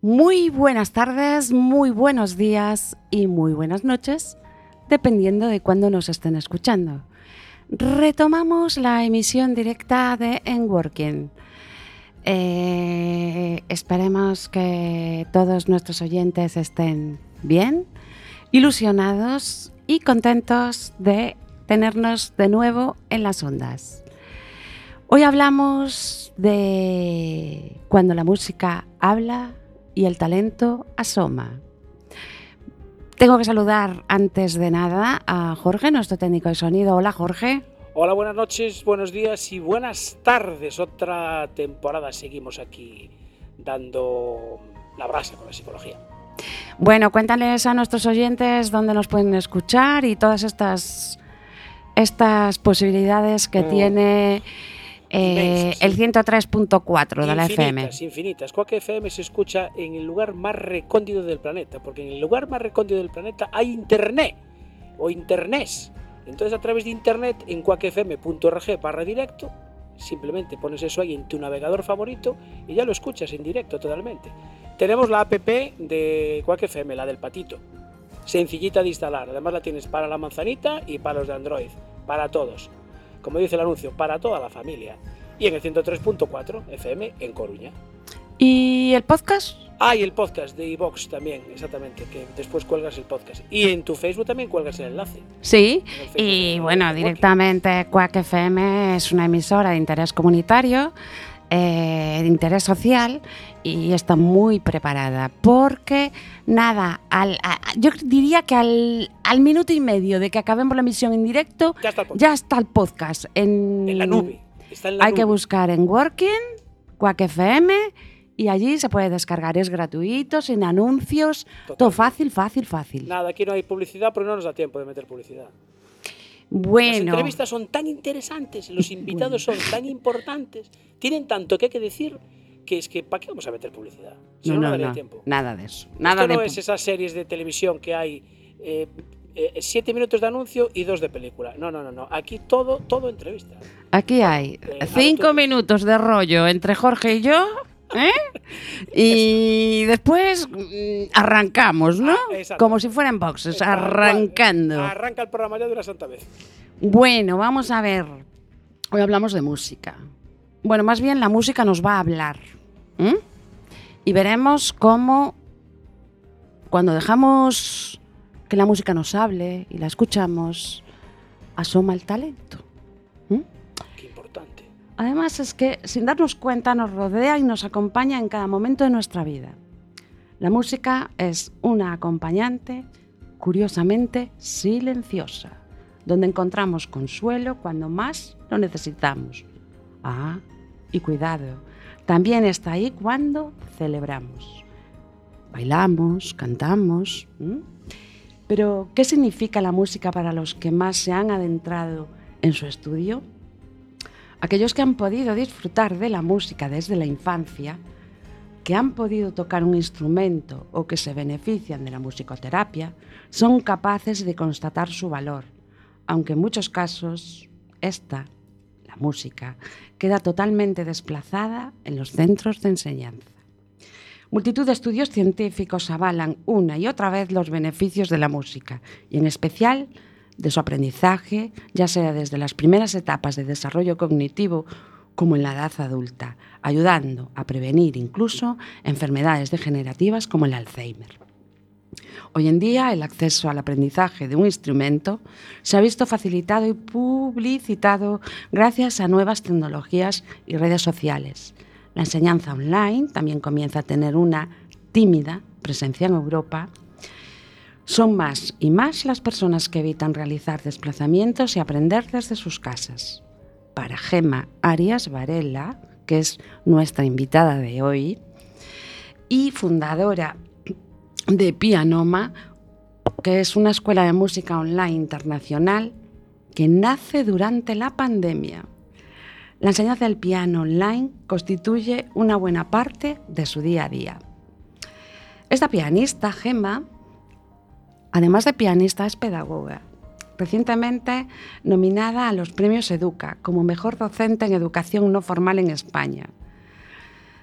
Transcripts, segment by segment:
Muy buenas tardes, muy buenos días y muy buenas noches, dependiendo de cuándo nos estén escuchando. Retomamos la emisión directa de En Working. Eh, esperemos que todos nuestros oyentes estén bien, ilusionados y contentos de tenernos de nuevo en las ondas. Hoy hablamos de cuando la música habla y el talento asoma. Tengo que saludar antes de nada a Jorge, nuestro técnico de sonido. Hola Jorge. Hola, buenas noches, buenos días y buenas tardes. Otra temporada seguimos aquí dando la brasa con la psicología. Bueno, cuéntales a nuestros oyentes dónde nos pueden escuchar y todas estas, estas posibilidades que Mm. tiene eh, el 103.4 de la FM. Infinitas, infinitas. Quack FM se escucha en el lugar más recóndito del planeta, porque en el lugar más recóndito del planeta hay internet o internet. Entonces a través de internet en quackfm.org barra directo, simplemente pones eso ahí en tu navegador favorito y ya lo escuchas en directo totalmente. Tenemos la app de Quack FM, la del patito. Sencillita de instalar. Además la tienes para la manzanita y para los de Android. Para todos. Como dice el anuncio, para toda la familia. Y en el 103.4 FM en Coruña. ¿Y el podcast? Ah, y el podcast de iVox también, exactamente, que después cuelgas el podcast. Y en tu Facebook también cuelgas el enlace. Sí, el y bueno, directamente Quack FM es una emisora de interés comunitario, eh, de interés social y está muy preparada porque nada, al- a- yo diría que al, al minuto y medio de que acabemos la emisión en directo Ya está el podcast. ya está el podcast en, En la nube. Está en la Hay que buscar en Working, Quack FM y allí se puede descargar, es gratuito, sin anuncios, todo fácil, fácil, fácil. Nada, aquí no hay publicidad porque no nos da tiempo de meter publicidad. Las Bueno. entrevistas son tan interesantes, los invitados son tan importantes, tienen tanto que hay que decir que es que ¿para qué vamos a meter publicidad? Si no, no, daría tiempo. nada de eso. Nada Esto no es esas series de televisión que hay eh, eh, siete minutos de anuncio y dos de película. No, no, no, no. Aquí todo, todo entrevista. Aquí hay Eh, cinco minutos de rollo entre Jorge y yo, ¿eh? y después mm, arrancamos, ¿no? Ah. Como si fueran boxes, arrancando. Arranca el programa ya de una santa vez. Bueno, vamos a ver. Hoy hablamos de música. Bueno, más bien la música nos va a hablar. ¿M? Y veremos cómo cuando dejamos que la música nos hable y la escuchamos, asoma el talento. ¿m? Qué importante. Además es que sin darnos cuenta nos rodea y nos acompaña en cada momento de nuestra vida. La música es una acompañante curiosamente silenciosa, donde encontramos consuelo cuando más lo necesitamos. Ah, y cuidado, también está ahí cuando celebramos. Bailamos, cantamos. Pero, ¿qué significa la música para los que más se han adentrado en su estudio? Aquellos que han podido disfrutar de la música desde la infancia, que han podido tocar un instrumento o que se benefician de la musicoterapia, son capaces de constatar su valor, aunque en muchos casos esta, música, queda totalmente desplazada en los centros de enseñanza. Multitud de estudios científicos avalan una y otra vez los beneficios de la música, y en especial de su aprendizaje, ya sea desde las primeras etapas de desarrollo cognitivo como en la edad adulta, ayudando a prevenir incluso enfermedades degenerativas como el Alzheimer. Hoy en día el acceso al aprendizaje de un instrumento se ha visto facilitado y publicitado gracias a nuevas tecnologías y redes sociales. La enseñanza online también comienza a tener una tímida presencia en Europa. Son más y más las personas que evitan realizar desplazamientos y aprender desde sus casas. Para Gema Arias Varela, que es nuestra invitada de hoy, y fundadora de Pianoma, que es una escuela de música online internacional que nace durante la pandemia. La enseñanza del piano online constituye una buena parte de su día a día. Esta pianista, Gemma, además de pianista, es pedagoga. Recientemente nominada a los premios Educa como mejor docente en educación no formal en España.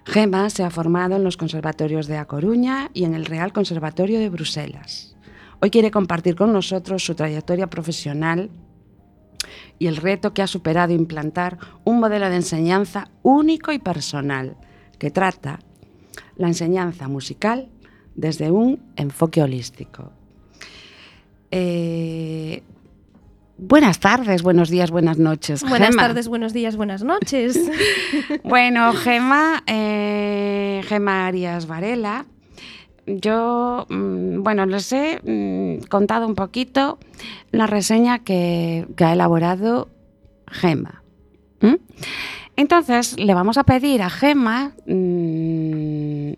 Gemma se ha formado en los conservatorios de A Coruña y en el Real Conservatorio de Bruselas. Hoy quiere compartir con nosotros su trayectoria profesional y el reto que ha superado implantar un modelo de enseñanza único y personal que trata la enseñanza musical desde un enfoque holístico. Eh, buenas tardes, buenos días, buenas noches. Buenas Gemma. tardes, buenos días, buenas noches. Bueno, Gema, eh, Gema Arias Varela. Yo, mm, bueno, les he mm, contado un poquito la reseña que, que ha elaborado Gema. Entonces, le vamos a pedir a Gema mm,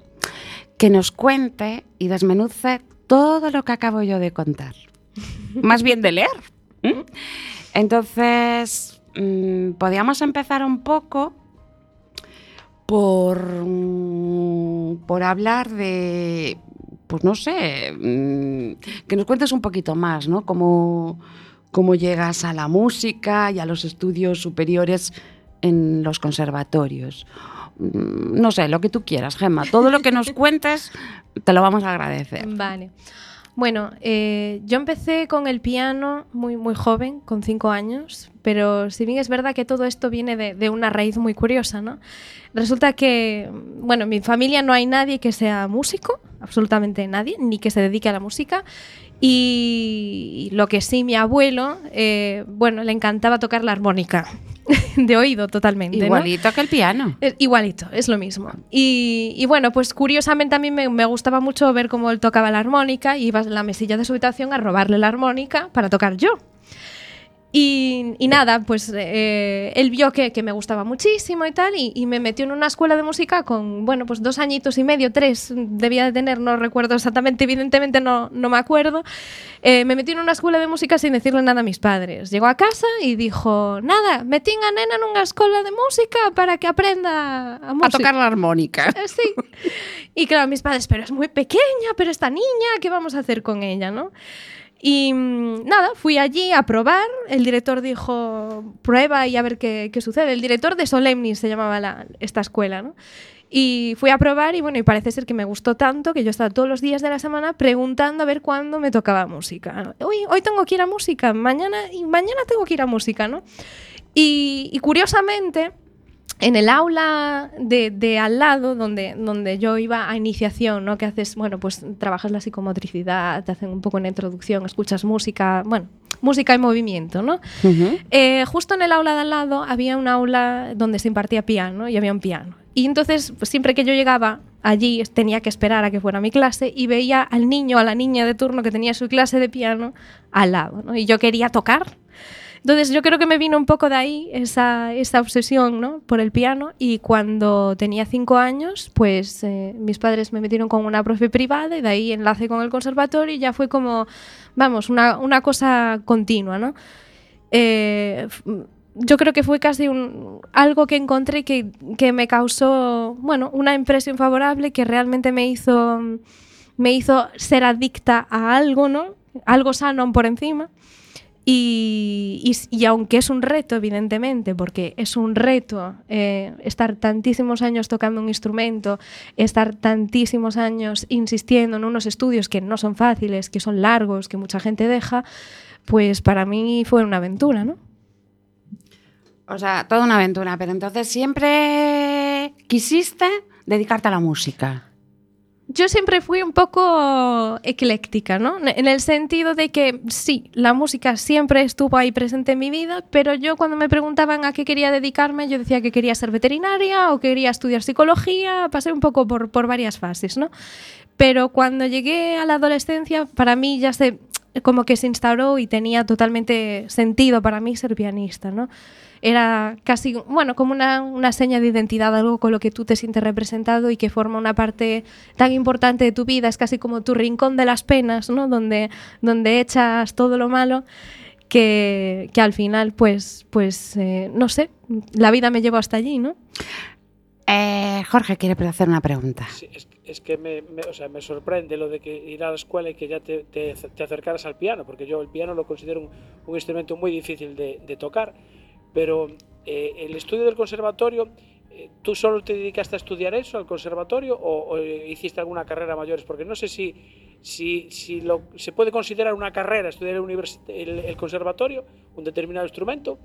que nos cuente y desmenuce todo lo que acabo yo de contar. Más bien de leer. ¿M? Entonces, mm, podríamos empezar un poco por, mm, por hablar de, pues no sé, mm, que nos cuentes un poquito más, ¿no? Cómo, cómo llegas a la música y a los estudios superiores en los conservatorios. Mm, No sé, lo que tú quieras, Gemma. Todo lo que nos cuentes te lo vamos a agradecer. Vale. Bueno, eh, yo empecé con el piano muy, muy joven, con cinco años, pero si bien es verdad que todo esto viene de, una raíz muy curiosa, ¿no? Resulta que, bueno, en mi familia no hay nadie que sea músico, absolutamente nadie, ni que se dedique a la música. Y lo que sí, mi abuelo, eh, bueno, le encantaba tocar la armónica, de oído totalmente. ¿no? Igualito que el piano. Es igualito, es lo mismo. Y, y bueno, pues curiosamente a mí me, me gustaba mucho ver cómo él tocaba la armónica y iba en la mesilla de su habitación a robarle la armónica para tocar yo. Y, y nada, pues eh, él vio que, que me gustaba muchísimo y tal, y, y me metió en una escuela de música con, bueno, pues dos añitos y medio, tres, debía de tener, no recuerdo exactamente, evidentemente no, no me acuerdo. Eh, me metió en una escuela de música sin decirle nada a mis padres. Llegó a casa y dijo, nada, metí a nena en una escuela de música para que aprenda a, A música". tocar la armónica. Eh, Sí. Y claro, mis padres, pero es muy pequeña, pero esta niña, ¿qué vamos a hacer con ella, no? Y mm, nada, fui allí a probar. El director dijo, prueba y a ver qué, qué sucede. El director de Solemnis se llamaba la- esta escuela, ¿no? Y fui a probar y bueno, y parece ser que me gustó tanto que yo estaba todos los días de la semana preguntando a ver cuándo me tocaba música. Hoy, hoy tengo que ir a música, mañana mañana tengo que ir a música, ¿no? Y, y curiosamente, en el aula de, de al lado, donde, donde yo iba a iniciación, ¿no? Que haces, bueno, pues trabajas la psicomotricidad, te hacen un poco una introducción, escuchas música, bueno, música y movimiento, ¿no? Eh, justo en el aula de al lado había un aula donde se impartía piano y había un piano. Y entonces, pues, siempre que yo llegaba allí, tenía que esperar a que fuera mi clase y veía al niño o a la niña de turno que tenía su clase de piano al lado. ¿no? Y yo quería tocar. Entonces yo creo que me vino un poco de ahí esa, esa obsesión ¿no? por el piano y cuando tenía cinco años, pues eh, mis padres me metieron con una profe privada y de ahí enlace con el conservatorio y ya fue como, vamos, una, una cosa continua, ¿no? Eh, yo creo que fue casi un, algo que encontré que, que me causó, bueno, una impresión favorable que realmente me hizo, me hizo ser adicta a algo, ¿no? Algo sano por encima. Y, y aunque es un reto, evidentemente, porque es un reto eh, estar tantísimos años tocando un instrumento, estar tantísimos años insistiendo en unos estudios que no son fáciles, que son largos, que mucha gente deja, pues para mí fue una aventura, ¿no? O sea, toda una aventura, pero entonces siempre quisiste dedicarte a la música. Yo siempre fui un poco ecléctica, ¿no? En el sentido de que sí, la música siempre estuvo ahí presente en mi vida, pero yo cuando me preguntaban a qué quería dedicarme, yo decía que quería ser veterinaria o quería estudiar psicología, pasé un poco por, por varias fases, ¿no? Pero cuando llegué a la adolescencia, para mí ya se como que se instauró y tenía totalmente sentido para mí ser pianista, ¿no? Era casi, bueno, como una, una seña de identidad, algo con lo que tú te sientes representado y que forma una parte tan importante de tu vida, es casi como tu rincón de las penas, ¿no? Donde, donde echas todo lo malo. Que, que al final, pues, pues eh, no sé, la vida me llevó hasta allí, ¿no? Eh, Jorge quiere hacer una pregunta. Sí, es, es que me, me- o sea, me sorprende lo de que ir a la escuela y que ya te, te- te acercaras al piano, porque yo el piano lo considero un, un instrumento muy difícil de, de tocar, pero eh, el estudio del conservatorio, eh, ¿tú solo te dedicaste a estudiar eso, al conservatorio, o, hiciste alguna carrera mayores? Porque no sé si, si, si lo, se puede considerar una carrera estudiar el, el conservatorio, un determinado instrumento,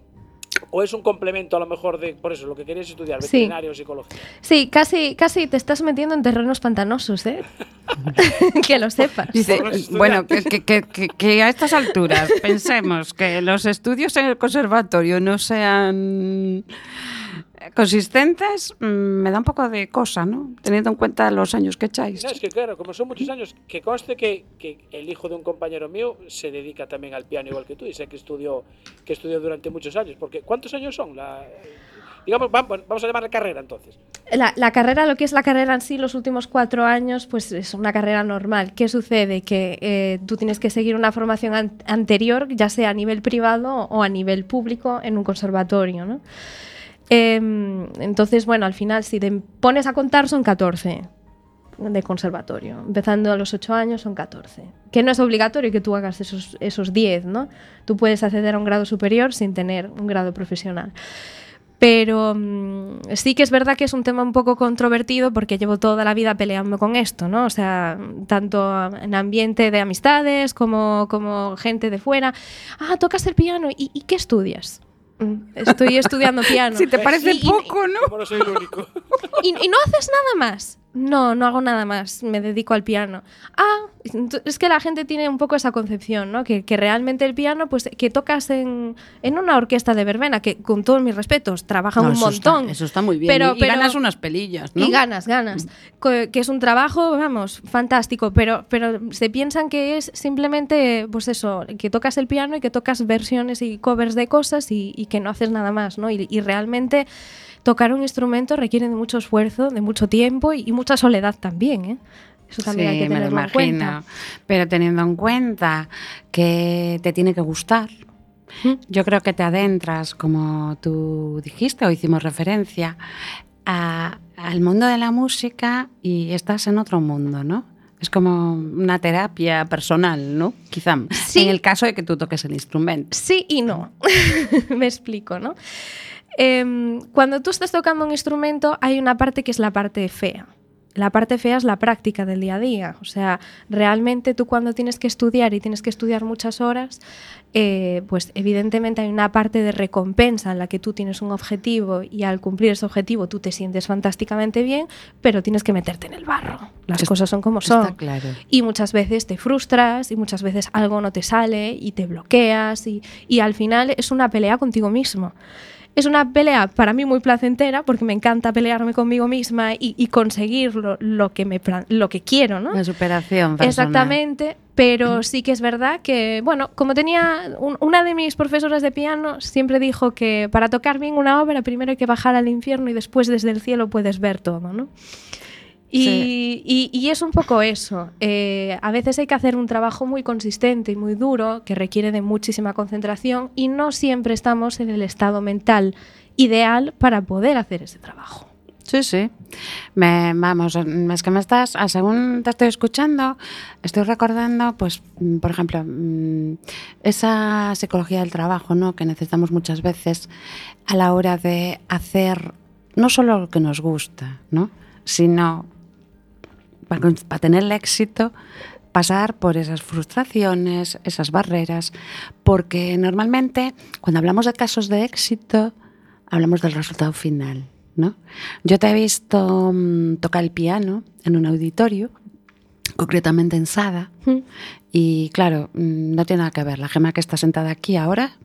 o es un complemento a lo mejor de, por eso, lo que querías estudiar, Sí. veterinario o psicología. Sí, casi, casi te estás metiendo en terrenos pantanosos, ¿eh? que lo sepas. Dice, bueno, que, que- que- que- que a estas alturas pensemos que los estudios en el conservatorio no sean consistentes, mm, me da un poco de cosa, ¿no? Teniendo en cuenta los años que echáis. No, es que claro, como son muchos años, que conste que, que el hijo de un compañero mío se dedica también al piano igual que tú y sé que estudió, que estudió durante muchos años. Porque ¿cuántos años son? La, digamos, va- vamos a llamar carrera entonces. La, la carrera, lo que es la carrera en sí, los últimos cuatro años, pues es una carrera normal. ¿Qué sucede? Que eh, tú tienes que seguir una formación an- anterior, ya sea a nivel privado o a nivel público en un conservatorio, ¿no? Em, entonces, bueno, al final, si te pones a contar, son 14 de conservatorio. Empezando a los 8 años son 14. Que no es obligatorio que tú hagas esos, esos 10, ¿no? Tú puedes acceder a un grado superior sin tener un grado profesional. Pero mm, sí que es verdad que es un tema un poco controvertido porque llevo toda la vida peleando con esto, ¿no? O sea, tanto en ambiente de amistades como, como gente de fuera. Ah, tocas el piano. ¿Y, y qué estudias? "Mm, Estoy estudiando piano. Si te parece Y- y- poco, ¿no? Como no. ¿Y, y no haces nada más? No, no hago nada más, me dedico al piano. Ah, es que la gente tiene un poco esa concepción, ¿no? Que, que realmente el piano, pues que tocas en, en una orquesta de verbena, que con todos mis respetos, trabajan No, un eso está- montón. eso está muy bien. Pero- y, y pero- ganas unas pelillas, ¿no? Y ganas, ganas. Co- Que es un trabajo, vamos, fantástico, pero, pero se piensan que es simplemente, pues eso, que tocas el piano y que tocas versiones y covers de cosas y, y que no haces nada más, ¿no? Y, y realmente tocar un instrumento requiere de mucho esfuerzo, de mucho tiempo y, y mucha soledad también, ¿eh? Eso también hay que me lo tenerlo en cuenta. imagino. Pero teniendo en cuenta que te tiene que gustar, ¿Mm? yo creo que te adentras, como tú dijiste o hicimos referencia, a- al mundo de la música y estás en otro mundo, ¿no? Es como una terapia personal, ¿no? Quizá. Sí. En el caso de que tú toques el instrumento. Sí y no. Me explico, ¿no? Em, cuando tú estás tocando un instrumento hay una parte que es la parte fea. La parte fea es la práctica del día a día. O sea, realmente tú cuando tienes que estudiar y tienes que estudiar muchas horas, eh, pues evidentemente hay una parte de recompensa en la que tú tienes un objetivo y al cumplir ese objetivo tú te sientes fantásticamente bien, pero tienes que meterte en el barro. Las Es- cosas son como son. Está claro. Y muchas veces te frustras y muchas veces algo no te sale y te bloqueas y, y al final es una pelea contigo mismo. Es una pelea para mí muy placentera porque me encanta pelearme conmigo misma y, y conseguir lo, lo que me, lo que quiero, ¿no? La superación personal. Exactamente, pero sí que es verdad que, bueno, como tenía un- una de mis profesoras de piano, siempre dijo que para tocar bien una obra primero hay que bajar al infierno y después desde el cielo puedes ver todo, ¿no? Y, Sí. y- y es un poco eso. Eh, a veces hay que hacer un trabajo muy consistente y muy duro que requiere de muchísima concentración y no siempre estamos en el estado mental ideal para poder hacer ese trabajo. Sí, sí. Me, vamos, es que me estás, a según te estoy escuchando, estoy recordando, pues, mm, por ejemplo, mm, esa psicología del trabajo, ¿no? Que necesitamos muchas veces a la hora de hacer no solo lo que nos gusta, ¿no? Sino para, para tener el éxito, pasar por esas frustraciones, esas barreras, porque normalmente cuando hablamos de casos de éxito, hablamos del resultado final, ¿no? Yo te he visto mm, tocar el piano en un auditorio, concretamente en Sada, Mm. y claro, mm, no tiene nada que ver la gema que está sentada aquí ahora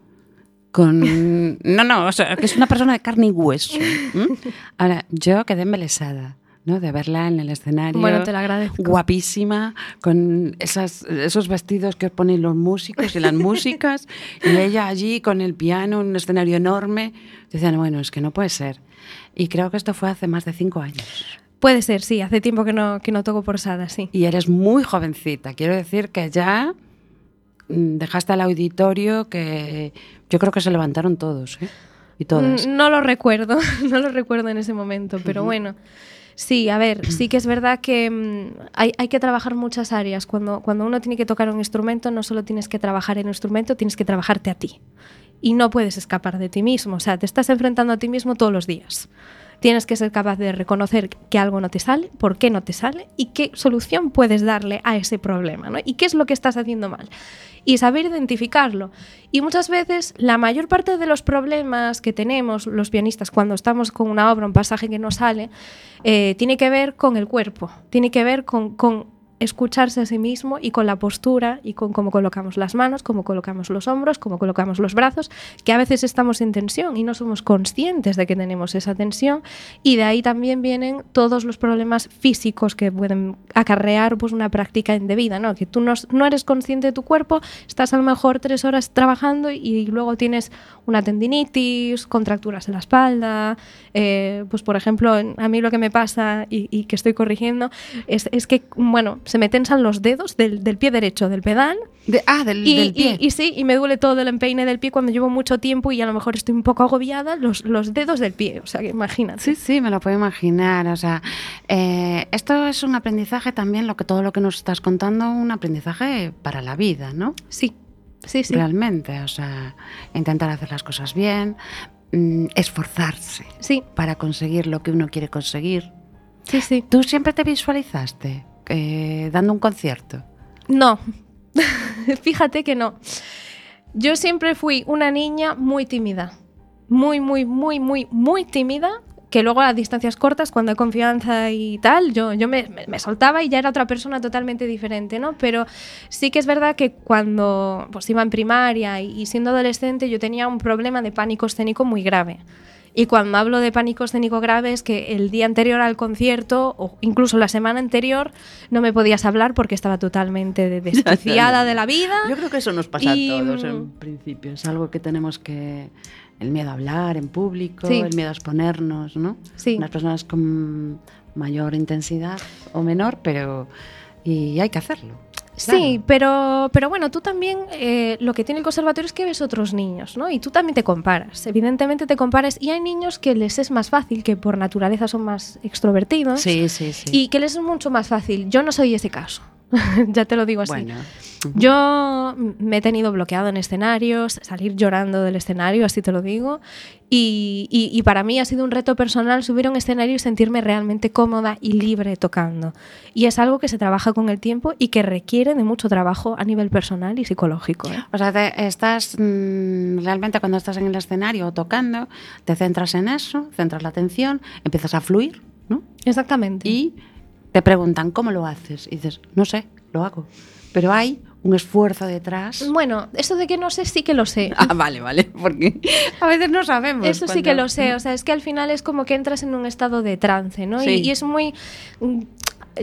con... No, no, o sea, que es una persona de carne y hueso. Ahora, yo quedé embelesada ¿no? De verla en el escenario. Bueno, te lo agradezco. Guapísima, con esas, esos vestidos que ponen los músicos y las músicas, y ella allí con el piano, un escenario enorme. Decían, bueno, es que no puede ser. Y creo que esto fue hace más de cinco años. Puede ser, sí, hace tiempo que no, que no toco por Sada, sí. Y eres muy jovencita. Quiero decir que ya mm, dejaste al auditorio que yo creo que se levantaron todos, ¿eh? Y todas. Mm, No lo recuerdo, no lo recuerdo en ese momento, pero bueno. Sí, a ver, sí que es verdad que mm, hay, hay que trabajar muchas áreas. Cuando, cuando uno tiene que tocar un instrumento, no solo tienes que trabajar el instrumento, tienes que trabajarte a ti. Y no puedes escapar de ti mismo. O sea, te estás enfrentando a ti mismo todos los días. Tienes que ser capaz de reconocer que algo no te sale, por qué no te sale y qué solución puedes darle a ese problema, ¿no? Y qué es lo que estás haciendo mal. Y saber identificarlo. Y muchas veces la mayor parte de los problemas que tenemos los pianistas cuando estamos con una obra, un pasaje que no sale, eh, tiene que ver con el cuerpo, tiene que ver con, con escucharse a sí mismo y con la postura y con cómo colocamos las manos, cómo colocamos los hombros, cómo colocamos los brazos, que a veces estamos en tensión y no somos conscientes de que tenemos esa tensión y de ahí también vienen todos los problemas físicos que pueden acarrear pues una práctica indebida, ¿no? Que tú no, no eres consciente de tu cuerpo, estás a lo mejor tres horas trabajando y luego tienes una tendinitis, contracturas en la espalda, eh, pues por ejemplo, a mí lo que me pasa y, y que estoy corrigiendo es que, bueno, se me tensan los dedos del, del pie derecho del pedal De- ah, del, y, del pie. y- y sí, y me duele todo el empeine del pie cuando llevo mucho tiempo y a lo mejor estoy un poco agobiada, los, los dedos del pie, o sea que imagínate. Sí, sí, me lo puedo imaginar. O sea, eh, esto es un aprendizaje también, lo que todo lo que nos estás contando, un aprendizaje para la vida, ¿no? Sí, sí, sí. Realmente, o sea, intentar hacer las cosas bien, mm, esforzarse Sí, para conseguir lo que uno quiere conseguir. sí, sí. ¿Tú siempre te visualizaste eh, dando un concierto? No, fíjate que no. Yo siempre fui una niña muy tímida. Muy, muy, muy, muy, muy tímida. Que luego a distancias cortas, cuando hay confianza y tal, yo, yo me, soltaba y ya era otra persona totalmente diferente, ¿no? Pero sí que es verdad que cuando pues, iba en primaria y siendo adolescente yo tenía un problema de pánico escénico muy grave. Y cuando hablo de pánico escénico grave es que el día anterior al concierto o incluso la semana anterior no me podías hablar porque estaba totalmente de- desquiciada de la vida. Yo creo que eso nos pasa Y, a todos mm, en principio. Es algo que tenemos que... El miedo a hablar en público, Sí. el miedo a exponernos, ¿no? Sí. Unas personas con mayor intensidad o menor, pero... Y hay que hacerlo. Sí, pero, pero bueno, tú también eh, lo que tiene el conservatorio es que ves otros niños, ¿no? Y tú también te comparas. Evidentemente te comparas y hay niños que les es más fácil, que por naturaleza son más extrovertidos Sí, sí, sí. y que les es mucho más fácil. Yo no soy ese caso. ya te lo digo así. bueno, Yo me he tenido bloqueado en escenarios, salir llorando del escenario, así te lo digo. Y, y- y para mí ha sido un reto personal subir a un escenario y sentirme realmente cómoda y libre tocando. Y es algo que se trabaja con el tiempo y que requiere de mucho trabajo a nivel personal y psicológico. ¿eh? O sea, te- estás mm, realmente cuando estás en el escenario tocando, te centras en eso, centras la atención, empiezas a fluir, ¿no? Exactamente. Y te preguntan, ¿cómo lo haces? Y dices, no sé, lo hago. Pero hay un esfuerzo detrás. Bueno, eso de que no sé, sí que lo sé. Ah, vale, vale, porque a veces no sabemos. Eso sí que lo sé, o sea, es que al final es como que entras en un estado de trance, ¿no? Sí. Y, y es muy... mm,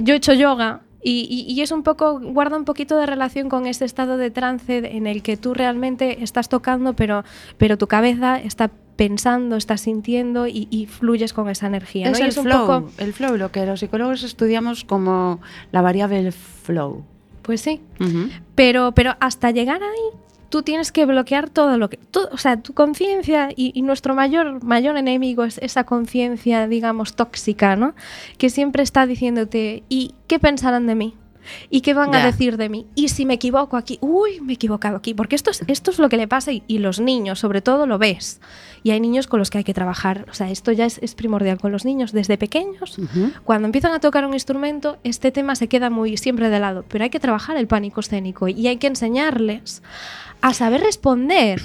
Yo he hecho yoga y, y- y es un poco, guarda un poquito de relación con ese estado de trance en el que tú realmente estás tocando, pero, pero tu cabeza está pensando, está sintiendo y, y fluyes con esa energía. Es el un flow, poco- el flow, lo que los psicólogos estudiamos como la variable flow. pues sí. Pero, pero hasta llegar ahí, tú tienes que bloquear todo lo que. o sea, tu conciencia y, y nuestro mayor, mayor enemigo es esa conciencia, digamos, tóxica, ¿no? Que siempre está diciéndote, ¿y qué pensarán de mí? ¿Y qué van a decir de mí? ¿Y si me equivoco aquí? Uy, me he equivocado aquí. Porque esto es, esto es lo que le pasa y, y los niños, sobre todo, lo ves. Y hay niños con los que hay que trabajar. O sea, esto ya es, es primordial con los niños desde pequeños. Cuando empiezan a tocar un instrumento, este tema se queda muy siempre de lado, pero hay que trabajar el pánico escénico y hay que enseñarles a saber responder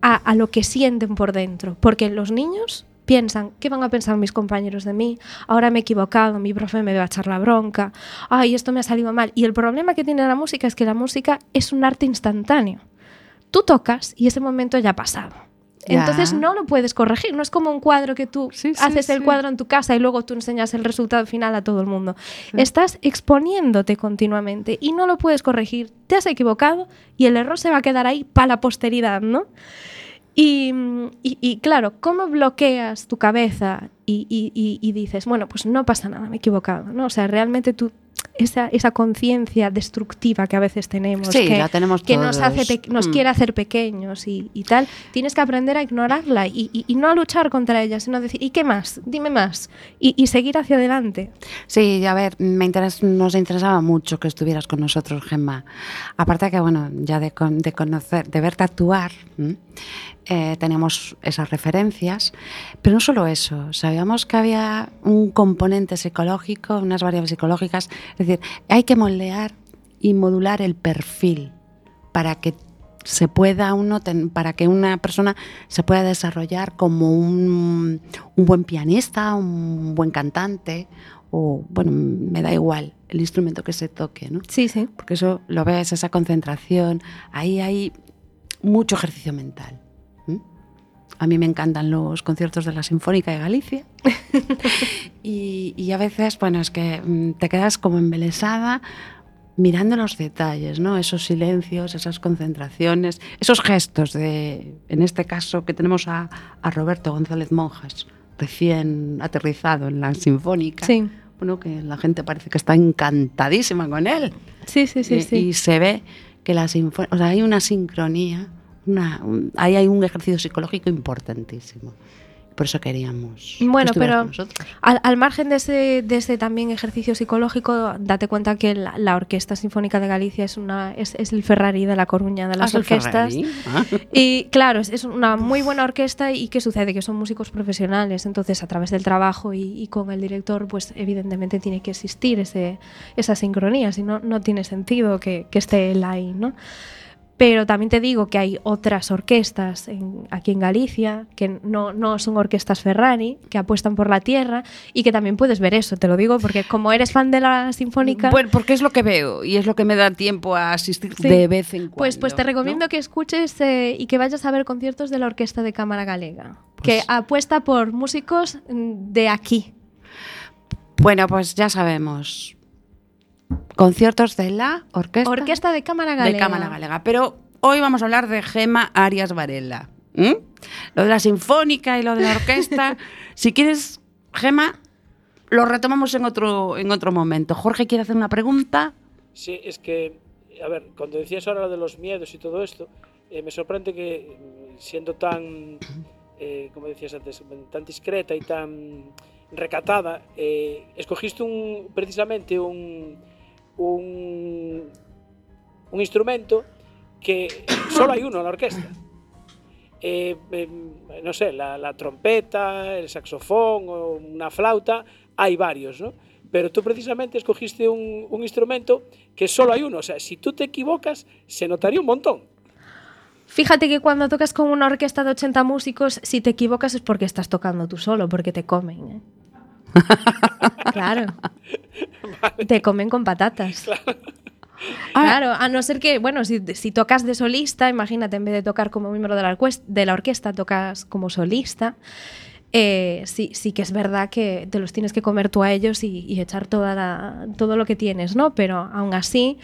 a, a lo que sienten por dentro, porque los niños piensan, ¿qué van a pensar mis compañeros de mí? Ahora me he equivocado, mi profe me va a echar la bronca, ay, esto me ha salido mal. Y el problema que tiene la música es que la música es un arte instantáneo. Tú tocas y ese momento ya ha pasado. Ya. Entonces no lo puedes corregir. No es como un cuadro que tú Sí, sí, haces el sí. cuadro en tu casa y luego tú enseñas el resultado final a todo el mundo. Estás exponiéndote continuamente y no lo puedes corregir. Te has equivocado y el error se va a quedar ahí para la posteridad, ¿no? Y, y- y, claro, ¿cómo bloqueas tu cabeza y, y- dices, bueno, pues no pasa nada, me he equivocado, ¿no? O sea, realmente tú, esa, esa conciencia destructiva que a veces tenemos, Sí, que, la tenemos que nos, hace nos Mm. quiere hacer pequeños y, y tal, tienes que aprender a ignorarla y, y- y no a luchar contra ella, sino decir, ¿y qué más? Dime más. Y, y seguir hacia adelante. Sí, a ver, me interes- nos interesaba mucho que estuvieras con nosotros, Gemma. Aparte que, bueno, ya de, con- de conocer, de verte actuar, eh, teníamos esas referencias, pero no solo eso, sabíamos que había un componente psicológico, unas variables psicológicas, es decir, hay que moldear y modular el perfil para que se pueda uno ten- para que una persona se pueda desarrollar como un, un buen pianista, un buen cantante o bueno, me da igual el instrumento que se toque, ¿no? Sí, sí. Porque eso lo ves, esa concentración, ahí hay mucho ejercicio mental. A mí me encantan los conciertos de la Sinfónica de Galicia y, y a veces, bueno, es que mm, te quedas como embelesada mirando los detalles, ¿no? Esos silencios, esas concentraciones, esos gestos de, en este caso, que tenemos a, a Roberto González Monjas, recién aterrizado en la Sinfónica. Sí. Bueno, que la gente parece que está encantadísima con él. Sí, sí, sí, y, sí. y se ve que la sinfo- o sea, hay una sincronía, una, un- ahí hay un ejercicio psicológico importantísimo. Por eso queríamos. que Bueno, pero al, al margen de ese, de ese también ejercicio psicológico, date cuenta que la, la Orquesta Sinfónica de Galicia es, una, es, es el Ferrari de La Coruña, de las Ah, el orquestas. Ah. Y claro, es, es una muy buena orquesta y ¿qué sucede? Que son músicos profesionales, entonces a través del trabajo y, y con el director, pues evidentemente tiene que existir ese, esa sincronía, si no, no tiene sentido que, que esté él ahí, ¿no? Pero también te digo que hay otras orquestas en- aquí en Galicia que no, no son orquestas Ferrari, que apuestan por la tierra y que también puedes ver eso, te lo digo, porque como eres fan de la sinfónica, Bueno, porque es lo que veo y es lo que me da tiempo a asistir Sí. de vez en cuando. Pues, pues te recomiendo que escuches eh, y que vayas a ver conciertos de la Orquesta de Cámara Galega, que apuesta por músicos mm, de aquí. Bueno, pues ya sabemos. Conciertos de la orquesta, Orquesta de Cámara Galega. de Cámara Galega. Pero hoy vamos a hablar de Gema Arias Varela. Lo de la sinfónica y lo de la orquesta. si quieres, Gema, lo retomamos en otro, en otro momento. Jorge quiere hacer una pregunta. Sí, es que, a ver, cuando decías ahora lo de los miedos y todo esto, eh, me sorprende que mm, siendo tan, eh, como decías antes, tan discreta y tan recatada, eh, escogiste un, precisamente un, un, un instrumento que solo hay uno en la orquesta. Eh, em, no sé, la, trompeta, el saxofón o una flauta, hay varios, ¿no? Pero tú precisamente escogiste un, un instrumento que solo hay uno. O sea, si tú te equivocas, se notaría un montón. Fíjate que cuando tocas con una orquesta de 80 músicos, si te equivocas es porque estás tocando tú solo, porque te comen. ¿eh? Claro. Te comen con patatas. Ah. Claro, a no ser que, bueno, si, si tocas de solista, imagínate, en vez de tocar como miembro de la, orquest- de la orquesta, tocas como solista. eh, sí, sí que es verdad que te los tienes que comer tú a ellos y, y echar toda la- todo lo que tienes, ¿no? Pero aún así,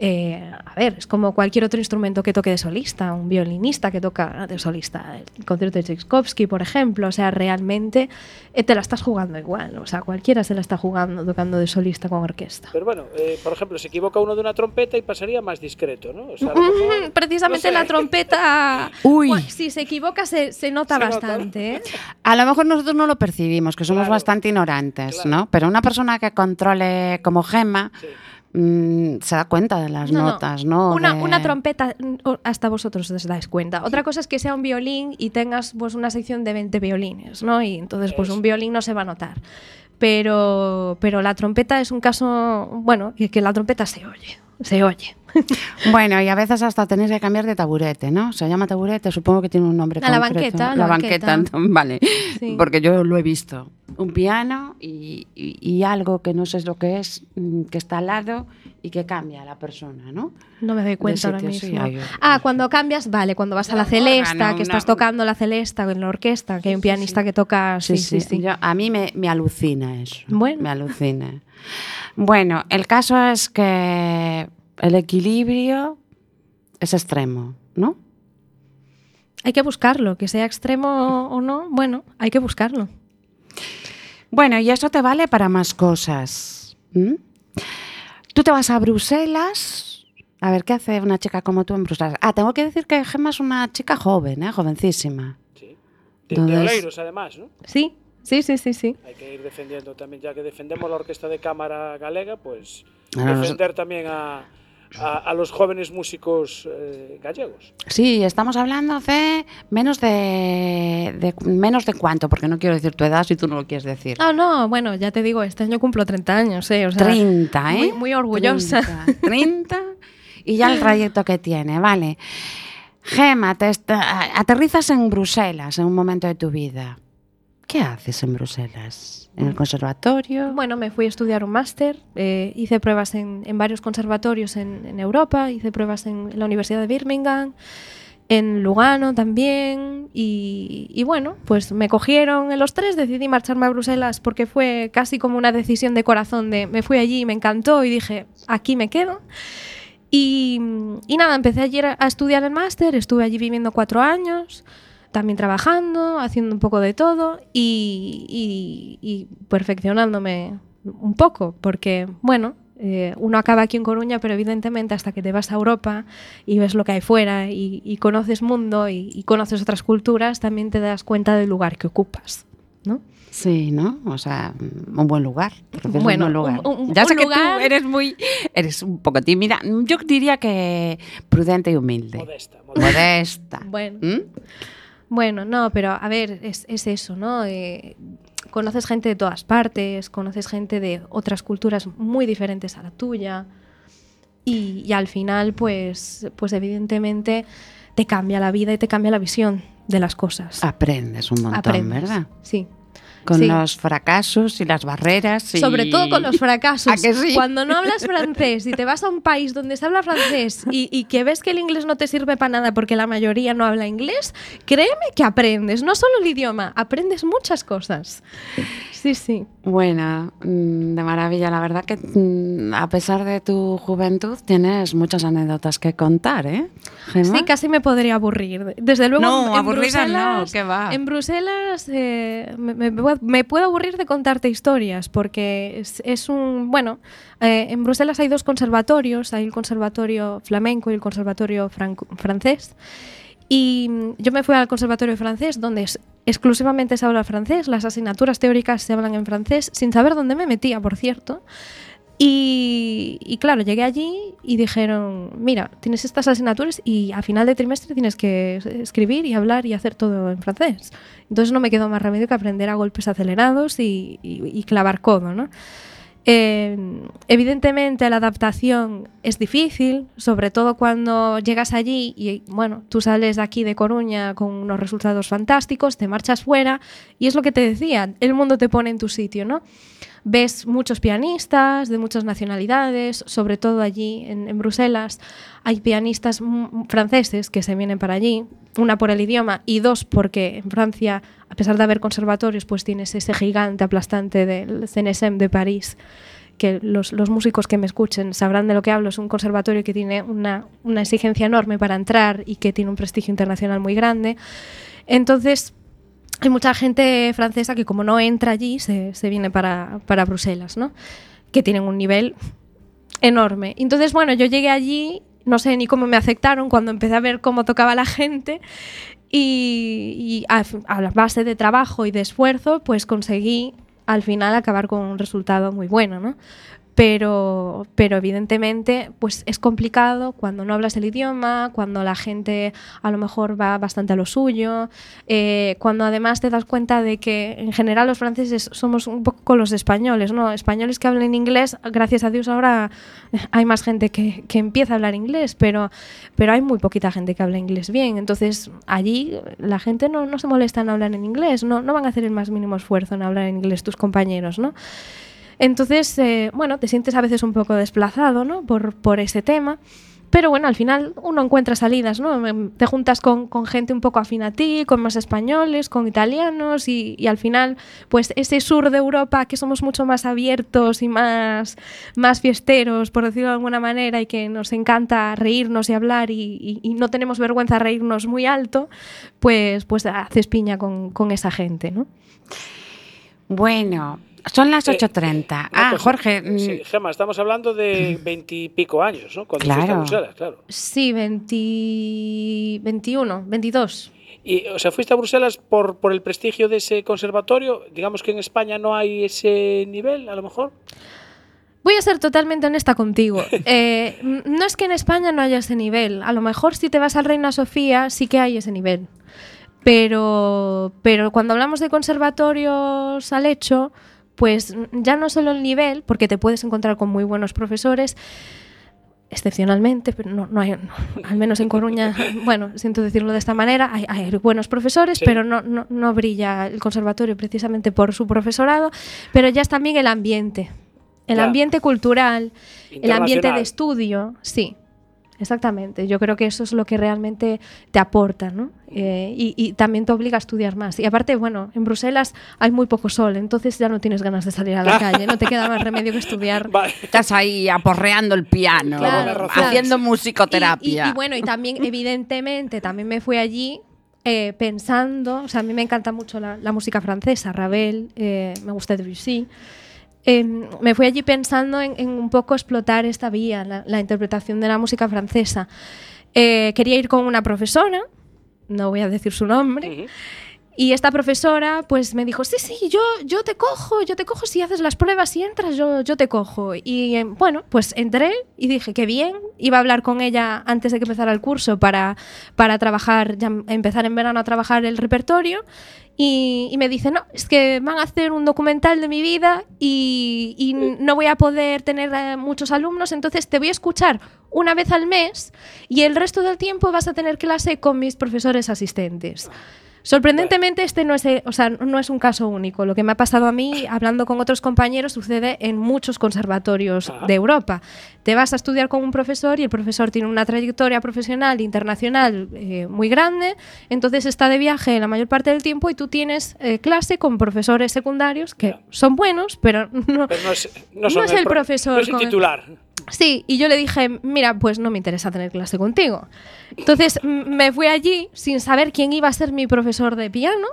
eh, a ver, es como cualquier otro instrumento que toque de solista, un violinista que toca de solista, el concierto de Tchaikovsky, por ejemplo, o sea, realmente eh, te la estás jugando igual, o sea, cualquiera se la está jugando tocando de solista con orquesta. Pero bueno, eh, por ejemplo, se equivoca uno de una trompeta y pasaría más discreto, ¿no? O sea, Mm, Precisamente no sé. la trompeta. Uy. Bueno, si se equivoca, se, se nota Se nota. bastante. ¿eh? A lo mejor nosotros no lo percibimos, que somos Claro. bastante ignorantes, Claro. ¿no? Pero una persona que controle como Gema Sí. Mm, se da cuenta de las No, no. notas, ¿no? Una, De- una trompeta, mm, hasta vosotros os dais cuenta. Otra cosa es que sea un violín y tengas pues, una sección de 20 violines, ¿no? Y entonces, pues un violín no se va a notar. Pero, pero la trompeta es un caso, bueno, que, que la trompeta se oye. se oye. Bueno, y a veces hasta tenéis que cambiar de taburete, ¿no? Se llama taburete, supongo que tiene un nombre A la concreto. banqueta, La, la banqueta, banqueta. vale. Sí. Porque yo lo he visto. Un piano y, y- y algo que no sé lo que es, mm, que está al lado y que cambia a la persona, ¿no? No me doy cuenta ahora sí, mismo. hay- ah, cuando cambias, vale, cuando vas a la celesta, que estás tocando la celesta en la orquesta, que hay un pianista que toca. Sí, sí, sí. Yo- a mí me, me alucina eso. Bueno. Me alucina. Bueno, el caso es que el equilibrio es extremo, ¿no? Hay que buscarlo, que sea extremo o no, bueno, hay que buscarlo. Bueno, y eso te vale para más cosas. Tú te vas a Bruselas. A ver, ¿qué hace una chica como tú en Bruselas? Ah, tengo que decir que Gemma es una chica joven, ¿eh? jovencísima. Sí. De, de Entonces- Oleiros, además, ¿no? Sí, sí, sí, sí, sí. Hay que ir defendiendo también, ya que defendemos la Orquesta de Cámara Galega, pues Ah, defender también a, a, a los jóvenes músicos eh, gallegos. Sí, estamos hablando de menos de, de- menos de cuánto, porque no quiero decir tu edad si tú no lo quieres decir. Ah, no, bueno, ya te digo, este año cumplo 30 años, ¿eh? O sea, 30, ¿eh? muy- muy orgullosa. 30, 30, y ya el trayecto que tiene, vale. Gema, te esta- aterrizas en Bruselas en un momento de tu vida. ¿Qué haces en Bruselas? ¿En el conservatorio? Bueno, me fui a estudiar un máster, eh, hice pruebas en, en varios conservatorios en, en Europa, hice pruebas en la Universidad de Birmingham, en Lugano también, y, y bueno, pues me cogieron en los tres, decidí marcharme a Bruselas porque fue casi como una decisión de corazón, de me fui allí, me encantó y dije, aquí me quedo. Y, y nada, empecé ayer a estudiar el máster, estuve allí viviendo cuatro años, también trabajando, haciendo un poco de todo y, y- y perfeccionándome un poco, porque, bueno, eh, uno acaba aquí en Coruña, pero evidentemente hasta que te vas a Europa y ves lo que hay fuera y, y conoces mundo y, y conoces otras culturas, también te das cuenta del lugar que ocupas, ¿no? Sí, ¿no? O sea, un buen lugar. Bueno, un buen lugar. un- un- ya sé un que lugar- tú eres muy, eres un poco tímida. Yo diría que prudente y humilde. Modesta, modesta. Modesta. Bueno. ¿Mm? Bueno, no, pero a ver, es, es eso, ¿no? Eh, conoces gente de todas partes, conoces gente de otras culturas muy diferentes a la tuya y, y al final, pues, pues evidentemente te cambia la vida y te cambia la visión de las cosas. Aprendes un montón, Aprendes, ¿verdad? Sí. Con Sí. los fracasos y las barreras. y- Sobre todo con los fracasos. ¿A que sí? Cuando no hablas francés y te vas a un país donde se habla francés y, y que ves que el inglés no te sirve para nada porque la mayoría no habla inglés, créeme que aprendes. No solo el idioma, aprendes muchas cosas. Sí, sí. Bueno, mm, de maravilla. La verdad que mm, a pesar de tu juventud tienes muchas anécdotas que contar, ¿eh? Gemma? Sí, casi me podría aburrir. Desde luego, No, en aburrida no, Bruselas, ¿qué va? En Bruselas eh, me, me puedo- me puedo aburrir de contarte historias porque es, un... Bueno, eh, en Bruselas hay dos conservatorios, hay el conservatorio flamenco y el conservatorio franco- francés. Y mm, yo me fui al conservatorio francés donde exclusivamente se habla francés, las asignaturas teóricas se hablan en francés, sin saber dónde me metía, por cierto. Y, y claro, llegué allí y dijeron, mira, tienes estas asignaturas y a final de trimestre tienes que es- escribir y hablar y hacer todo en francés. Entonces no me quedó más remedio que aprender a golpes acelerados y, y- y clavar codo, ¿no? Eh, evidentemente la adaptación es difícil, sobre todo cuando llegas allí y bueno, tú sales de aquí de Coruña con unos resultados fantásticos, te marchas fuera y es lo que te decía, el mundo te pone en tu sitio, ¿no? Ves muchos pianistas de muchas nacionalidades, sobre todo allí en, Bruselas. Hay pianistas franceses que se vienen para allí, una por el idioma y dos porque en Francia, a pesar de haber conservatorios, pues tienes ese gigante aplastante del CNSM de París que los, los músicos que me escuchen sabrán de lo que hablo. Es un conservatorio que tiene una, una exigencia enorme para entrar y que tiene un prestigio internacional muy grande. Entonces, hay mucha gente francesa que como no entra allí, se, se viene para, para Bruselas, ¿no? Que tienen un nivel enorme. Entonces, bueno, yo llegué allí, no sé ni cómo me aceptaron cuando empecé a ver cómo tocaba la gente y, y a, a la base de trabajo y de esfuerzo, pues conseguí al final acabar con un resultado muy bueno, ¿no? Pero, pero evidentemente pues es complicado cuando no hablas el idioma, cuando la gente a lo mejor va bastante a lo suyo, eh, cuando además te das cuenta de que en general los franceses somos un poco los españoles, ¿no? Españoles que hablan inglés, gracias a Dios ahora hay más gente que, que empieza a hablar inglés, pero, pero hay muy poquita gente que habla inglés bien. Entonces allí la gente no, no se molesta en hablar en inglés, no, no van a hacer el más mínimo esfuerzo en hablar en inglés tus compañeros, ¿no? Entonces, eh, bueno, te sientes a veces un poco desplazado, ¿no? Por, ese tema. Pero bueno, al final uno encuentra salidas, ¿no? Em, Te juntas con, gente un poco afín a ti, con más españoles, con italianos y, al final, pues ese sur de Europa que somos mucho más abiertos y más, más fiesteros, por decirlo de alguna manera, y que nos encanta reírnos y hablar y, no tenemos vergüenza de reírnos muy alto, pues, pues haces piña con, con esa gente, ¿no? Bueno, son las Eh, 8.30. No, Ah, pues, Jorge, mm, Sí, Gemma, estamos hablando de veintipico años, ¿no? Cuando fuiste a Claro. Bruselas, claro. Sí, 20, 21, 22. Y, o sea, fuiste a Bruselas por, por el prestigio de ese conservatorio. Digamos que en España no hay ese nivel, a lo mejor. Voy a ser totalmente honesta contigo. Eh, no es que en España no haya ese nivel. A lo mejor si te vas al Reina Sofía sí que hay ese nivel. Pero, pero cuando hablamos de conservatorios al hecho, pues ya no solo el nivel, porque te puedes encontrar con muy buenos profesores, excepcionalmente, pero no, no hay, no, al menos en Coruña, bueno, siento decirlo de esta manera, hay, hay buenos profesores, Sí. pero no, no, no brilla el conservatorio precisamente por su profesorado, pero ya es también el ambiente, el ambiente cultural, el ambiente de estudio, sí. Exactamente, yo creo que eso es lo que realmente te aporta, ¿no? Eh, y, y también te obliga a estudiar más. Y aparte, bueno, en Bruselas hay muy poco sol, entonces ya no tienes ganas de salir a la calle, no te queda más remedio que estudiar Vale. estás ahí aporreando el piano, Claro, claro. haciendo Y- musicoterapia. Y, y bueno, y también, evidentemente, también me fui allí eh, pensando, o sea, a mí me encanta mucho la, la música francesa, Ravel, eh, me gusta Debussy. Eh, me fui allí pensando en, un poco explotar esta vía, la, interpretación de la música francesa. Eh, quería ir con una profesora, no voy a decir su nombre. Y esta profesora pues me dijo, sí, sí, yo, yo te cojo, yo te cojo si haces las pruebas y entras, yo, yo te cojo. Y eh, bueno, pues entré y dije, qué bien, iba a hablar con ella antes de que empezara el curso para, para trabajar, ya empezar en verano a trabajar el repertorio. Y, y me dice, no, es que van a hacer un documental de mi vida y, y no voy a poder tener eh, muchos alumnos, entonces te voy a escuchar una vez al mes y el resto del tiempo vas a tener clase con mis profesores asistentes. Sorprendentemente este no es, eh, o sea, no es un caso único. Lo que me ha pasado a mí, hablando con otros compañeros, sucede en muchos conservatorios Ajá. de Europa. Te vas a estudiar con un profesor y el profesor tiene una trayectoria profesional internacional eh, muy grande, entonces está de viaje la mayor parte del tiempo y tú tienes eh, clase con profesores secundarios que son buenos, pero no, Pero no es, no No son es el pro- profesor No es el con el- titular. Sí, y yo le dije, mira, pues no me interesa tener clase contigo. Entonces me fui allí sin saber quién iba a ser mi profesor de piano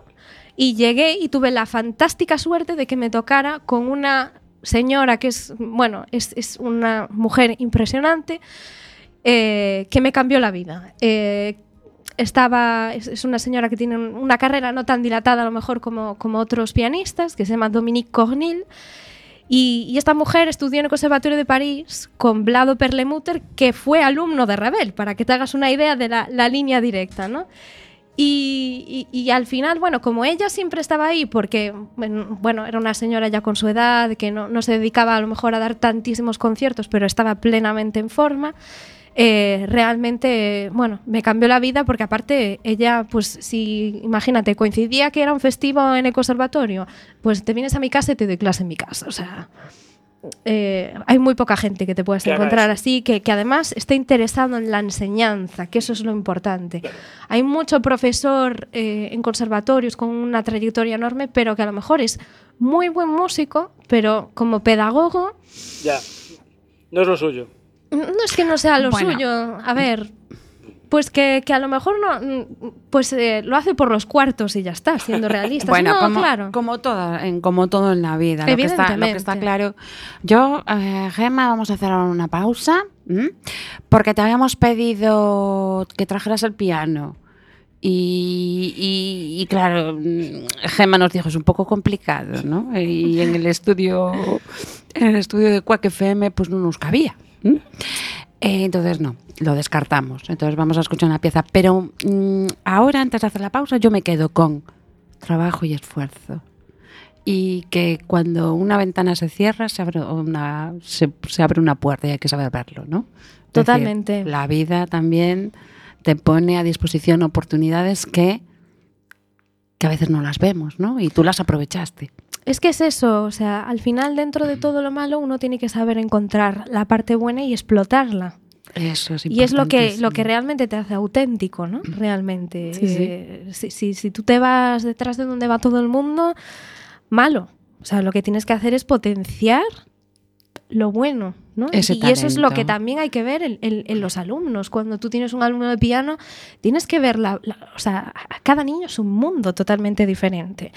y llegué y tuve la fantástica suerte de que me tocara con una señora que es, bueno, es, una mujer impresionante eh, que me cambió la vida. Eh, estaba, es, una señora que tiene un- una carrera no tan dilatada a lo mejor como, como otros pianistas, que se llama Dominique Cornil. Y, esta mujer estudió en el Conservatorio de París con Vlado Perlemuter, que fue alumno de Ravel, para que te hagas una idea de la, línea directa, ¿no? Y, y- al final, bueno, como ella siempre estaba ahí, porque, bueno, era una señora ya con su edad, que no, no se dedicaba a lo mejor a dar tantísimos conciertos, pero estaba plenamente en forma, eh, realmente, bueno, me cambió la vida porque aparte ella, pues si, imagínate, coincidía que era un festivo en el conservatorio, pues te vienes a mi casa y te doy clase en mi casa, o sea... eh, hay muy poca gente que te puedas encontrar así, que, que además esté interesado en la enseñanza, que eso es lo importante. Hay mucho profesor eh, en conservatorios con una trayectoria enorme, pero que a lo mejor es muy buen músico, pero como pedagogo, Ya. No es lo suyo. No es que no sea lo Bueno. suyo. A ver, pues que, que a lo mejor no, mm, pues eh, lo hace por los cuartos y ya está, siendo realista. Bueno, no, como, claro. como, todo, en, como todo en la vida, lo que, está, lo que está Evidentemente. claro. Yo, eh, Gemma, vamos a hacer ahora una pausa, ¿m? porque te habíamos pedido que trajeras el piano Y, y- y claro, mm, Gemma nos dijo, es un poco complicado, ¿no? Y en el estudio, en el estudio de Quack FM, pues no nos cabía. Eh, entonces no, lo descartamos. Entonces vamos a escuchar una pieza. Pero mm, ahora, antes de hacer la pausa, yo me quedo con trabajo y esfuerzo. Y que cuando una ventana se cierra, se abre una, se, se abre una puerta y hay que saber verlo, ¿no? Totalmente. la vida también te pone a disposición oportunidades que, que a veces no las vemos, ¿no? Y tú las aprovechaste. Es que es eso, o sea, al final dentro de todo lo malo uno tiene que saber encontrar la parte buena y explotarla. Eso es Y es lo que, lo que realmente te hace auténtico, ¿no? Realmente. Sí, sí. Eh, si, si- si tú te vas detrás de donde va todo el mundo, malo. O sea, lo que tienes que hacer es potenciar lo bueno, ¿no? Ese y eso es lo que también hay que ver en, en- en los alumnos. Cuando tú tienes un alumno de piano, tienes que ver, la, la- o sea, a cada niño es un mundo totalmente diferente.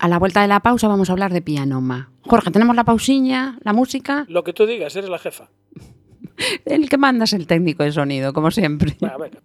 A la vuelta de la pausa vamos a hablar de pianoma. Jorge, tenemos la pausiña, la música. Lo que tú digas, eres la jefa. El que manda es el técnico de sonido, como siempre. Venga, venga.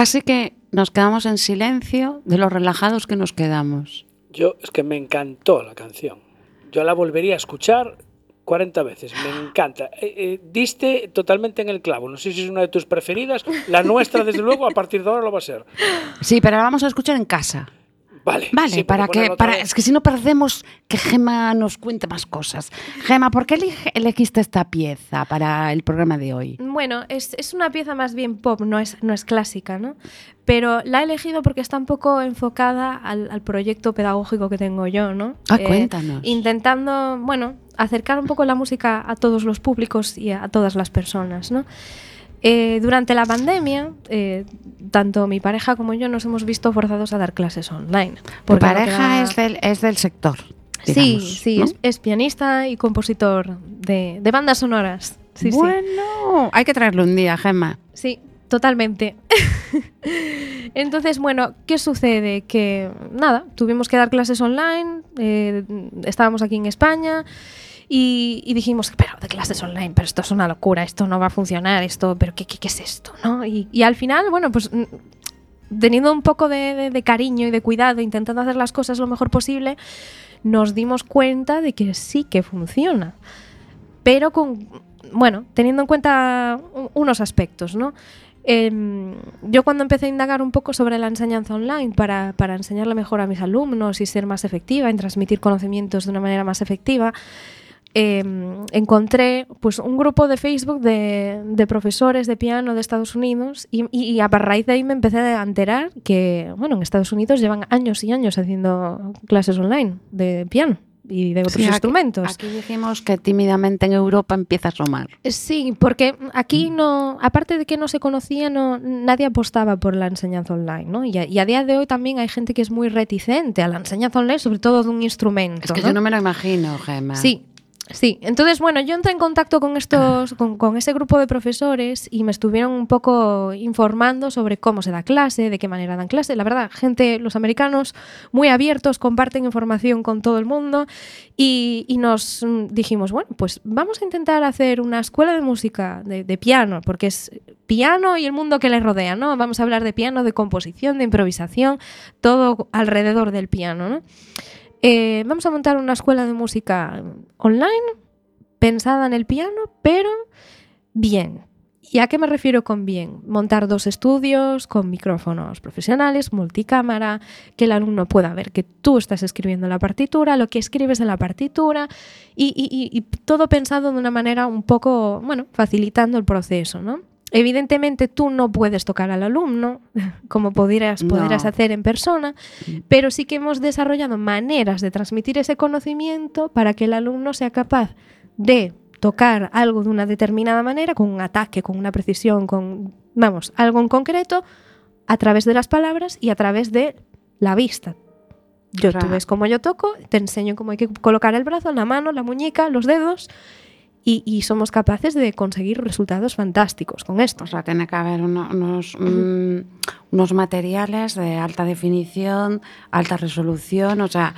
Casi que nos quedamos en silencio de los relajados que nos quedamos. Yo es que me encantó la canción. Yo la volvería a escuchar 40 veces. Me encanta. Eh, eh, diste totalmente en el clavo. No sé si es una de tus preferidas. La nuestra, desde luego, a partir de ahora lo va a ser. Sí, pero la vamos a escuchar en casa. Vale. Vale, sí, para que para, vez. es que si no perdemos que Gema nos cuente más cosas. Gema, ¿por qué elegiste esta pieza para el programa de hoy? Bueno, es, es una pieza más bien pop, no es, no es clásica, ¿no? Pero la he elegido porque está un poco enfocada al, al proyecto pedagógico que tengo yo, ¿no? Ah, Eh, cuéntanos. Intentando, bueno, acercar un poco la música a todos los públicos y a, a todas las personas, ¿no? Eh, durante la pandemia, eh, tanto mi pareja como yo nos hemos visto forzados a dar clases online. No pareja es del, es del sector. Sí, digamos, sí, ¿no? es, es pianista y compositor de, de bandas sonoras. Sí, sí. bueno, hay que traerlo un día, Gema. Sí, totalmente. Entonces, bueno, ¿qué sucede? Que nada, tuvimos que dar clases online, eh, estábamos aquí en España y, y dijimos, pero de clases online, pero esto es una locura, esto no va a funcionar, esto, pero ¿qué, qué, qué es esto? ¿no? Y, y al final, bueno, pues mm, teniendo un poco de, de- de cariño y de cuidado, intentando hacer las cosas lo mejor posible, nos dimos cuenta de que sí que funciona. Pero con, bueno, teniendo en cuenta unos aspectos, ¿no? Em, yo cuando empecé a indagar un poco sobre la enseñanza online para, para enseñarle mejor a mis alumnos y ser más efectiva en transmitir conocimientos de una manera más efectiva, em, encontré pues, un grupo de Facebook de, de profesores de piano de Estados Unidos y, y- y a raíz de ahí me empecé a enterar que bueno, en Estados Unidos llevan años y años haciendo clases online de piano y de otros Sí, aquí- instrumentos. Aquí dijimos que tímidamente en Europa empieza a asomar. Sí, porque aquí no, aparte de que no se conocía, no, nadie apostaba por la enseñanza online, ¿no? Y a, y a día de hoy también hay gente que es muy reticente a la enseñanza online, sobre todo de un instrumento. Es que ¿no? yo no me lo imagino, Gema. Sí, sí. Entonces, bueno, yo entré en contacto con estos, con, con ese grupo de profesores y me estuvieron un poco informando sobre cómo se da clase, de qué manera dan clase. La verdad, gente, los americanos, muy abiertos, comparten información con todo el mundo y, y nos mm, dijimos, bueno, pues vamos a intentar hacer una escuela de música, de, de piano, porque es piano y el mundo que le rodea, ¿no? Vamos a hablar de piano, de composición, de improvisación, todo alrededor del piano, ¿no? Eh, vamos a montar una escuela de música online pensada en el piano, pero bien. ¿Y a qué me refiero con bien? Montar dos estudios con micrófonos profesionales, multicámara, que el alumno pueda ver que tú estás escribiendo la partitura, lo que escribes en la partitura y, y- todo pensado de una manera un poco, bueno, facilitando el proceso, ¿no? Evidentemente tú no puedes tocar al alumno como podrías, podrías No. hacer en persona, pero sí que hemos desarrollado maneras de transmitir ese conocimiento para que el alumno sea capaz de tocar algo de una determinada manera, con un ataque, con una precisión, con, vamos, algo en concreto, a través de las palabras y a través de la vista. Yo, tú ves cómo yo toco, te enseño cómo hay que colocar el brazo, la mano, la muñeca, los dedos, y, y somos capaces de conseguir resultados fantásticos con esto. O sea, tiene que haber uno- unos, mm, unos materiales de alta definición, alta resolución, o sea,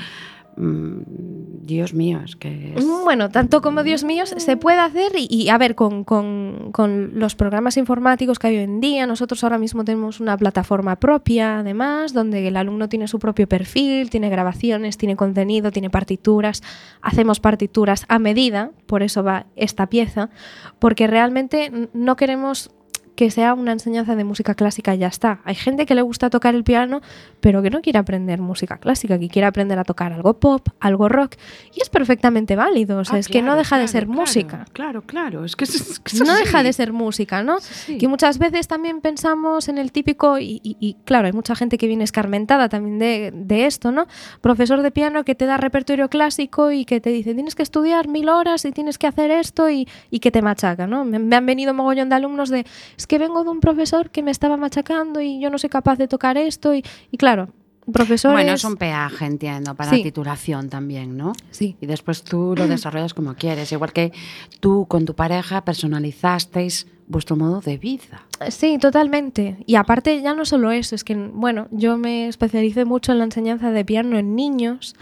Dios mío, es que es... Bueno, tanto como Dios mío se puede hacer y, y, a ver, con, con- con los programas informáticos que hay hoy en día, nosotros ahora mismo tenemos una plataforma propia, además, donde el alumno tiene su propio perfil, tiene grabaciones, tiene contenido, tiene partituras, hacemos partituras a medida, por eso va esta pieza, porque realmente no queremos que sea una enseñanza de música clásica y ya está. Hay gente que le gusta tocar el piano, pero que no quiere aprender música clásica, que quiere aprender a tocar algo pop, algo rock, y es perfectamente válido. O sea, Ah, es que no claro, deja de ser claro, música. Claro, claro, es que es, que No deja de ser música, ¿no? Sí. Que muchas veces también pensamos en el típico, y, y- y, claro, hay mucha gente que viene escarmentada también de, de esto, ¿no? Profesor de piano que te da repertorio clásico y que te dice, tienes que estudiar mil horas y tienes que hacer esto y, y que te machaca, ¿no? Me, me han venido mogollón de alumnos de, es que vengo de un profesor que me estaba machacando y yo no soy capaz de tocar esto y, y claro, profesores... Bueno, es un peaje, entiendo, para Sí. titulación también, ¿no? Sí. Y después tú lo desarrollas como quieres, igual que tú con tu pareja personalizasteis vuestro modo de vida. Sí, totalmente. Y aparte ya no solo eso, es que, bueno, yo me especialicé mucho en la enseñanza de piano en niños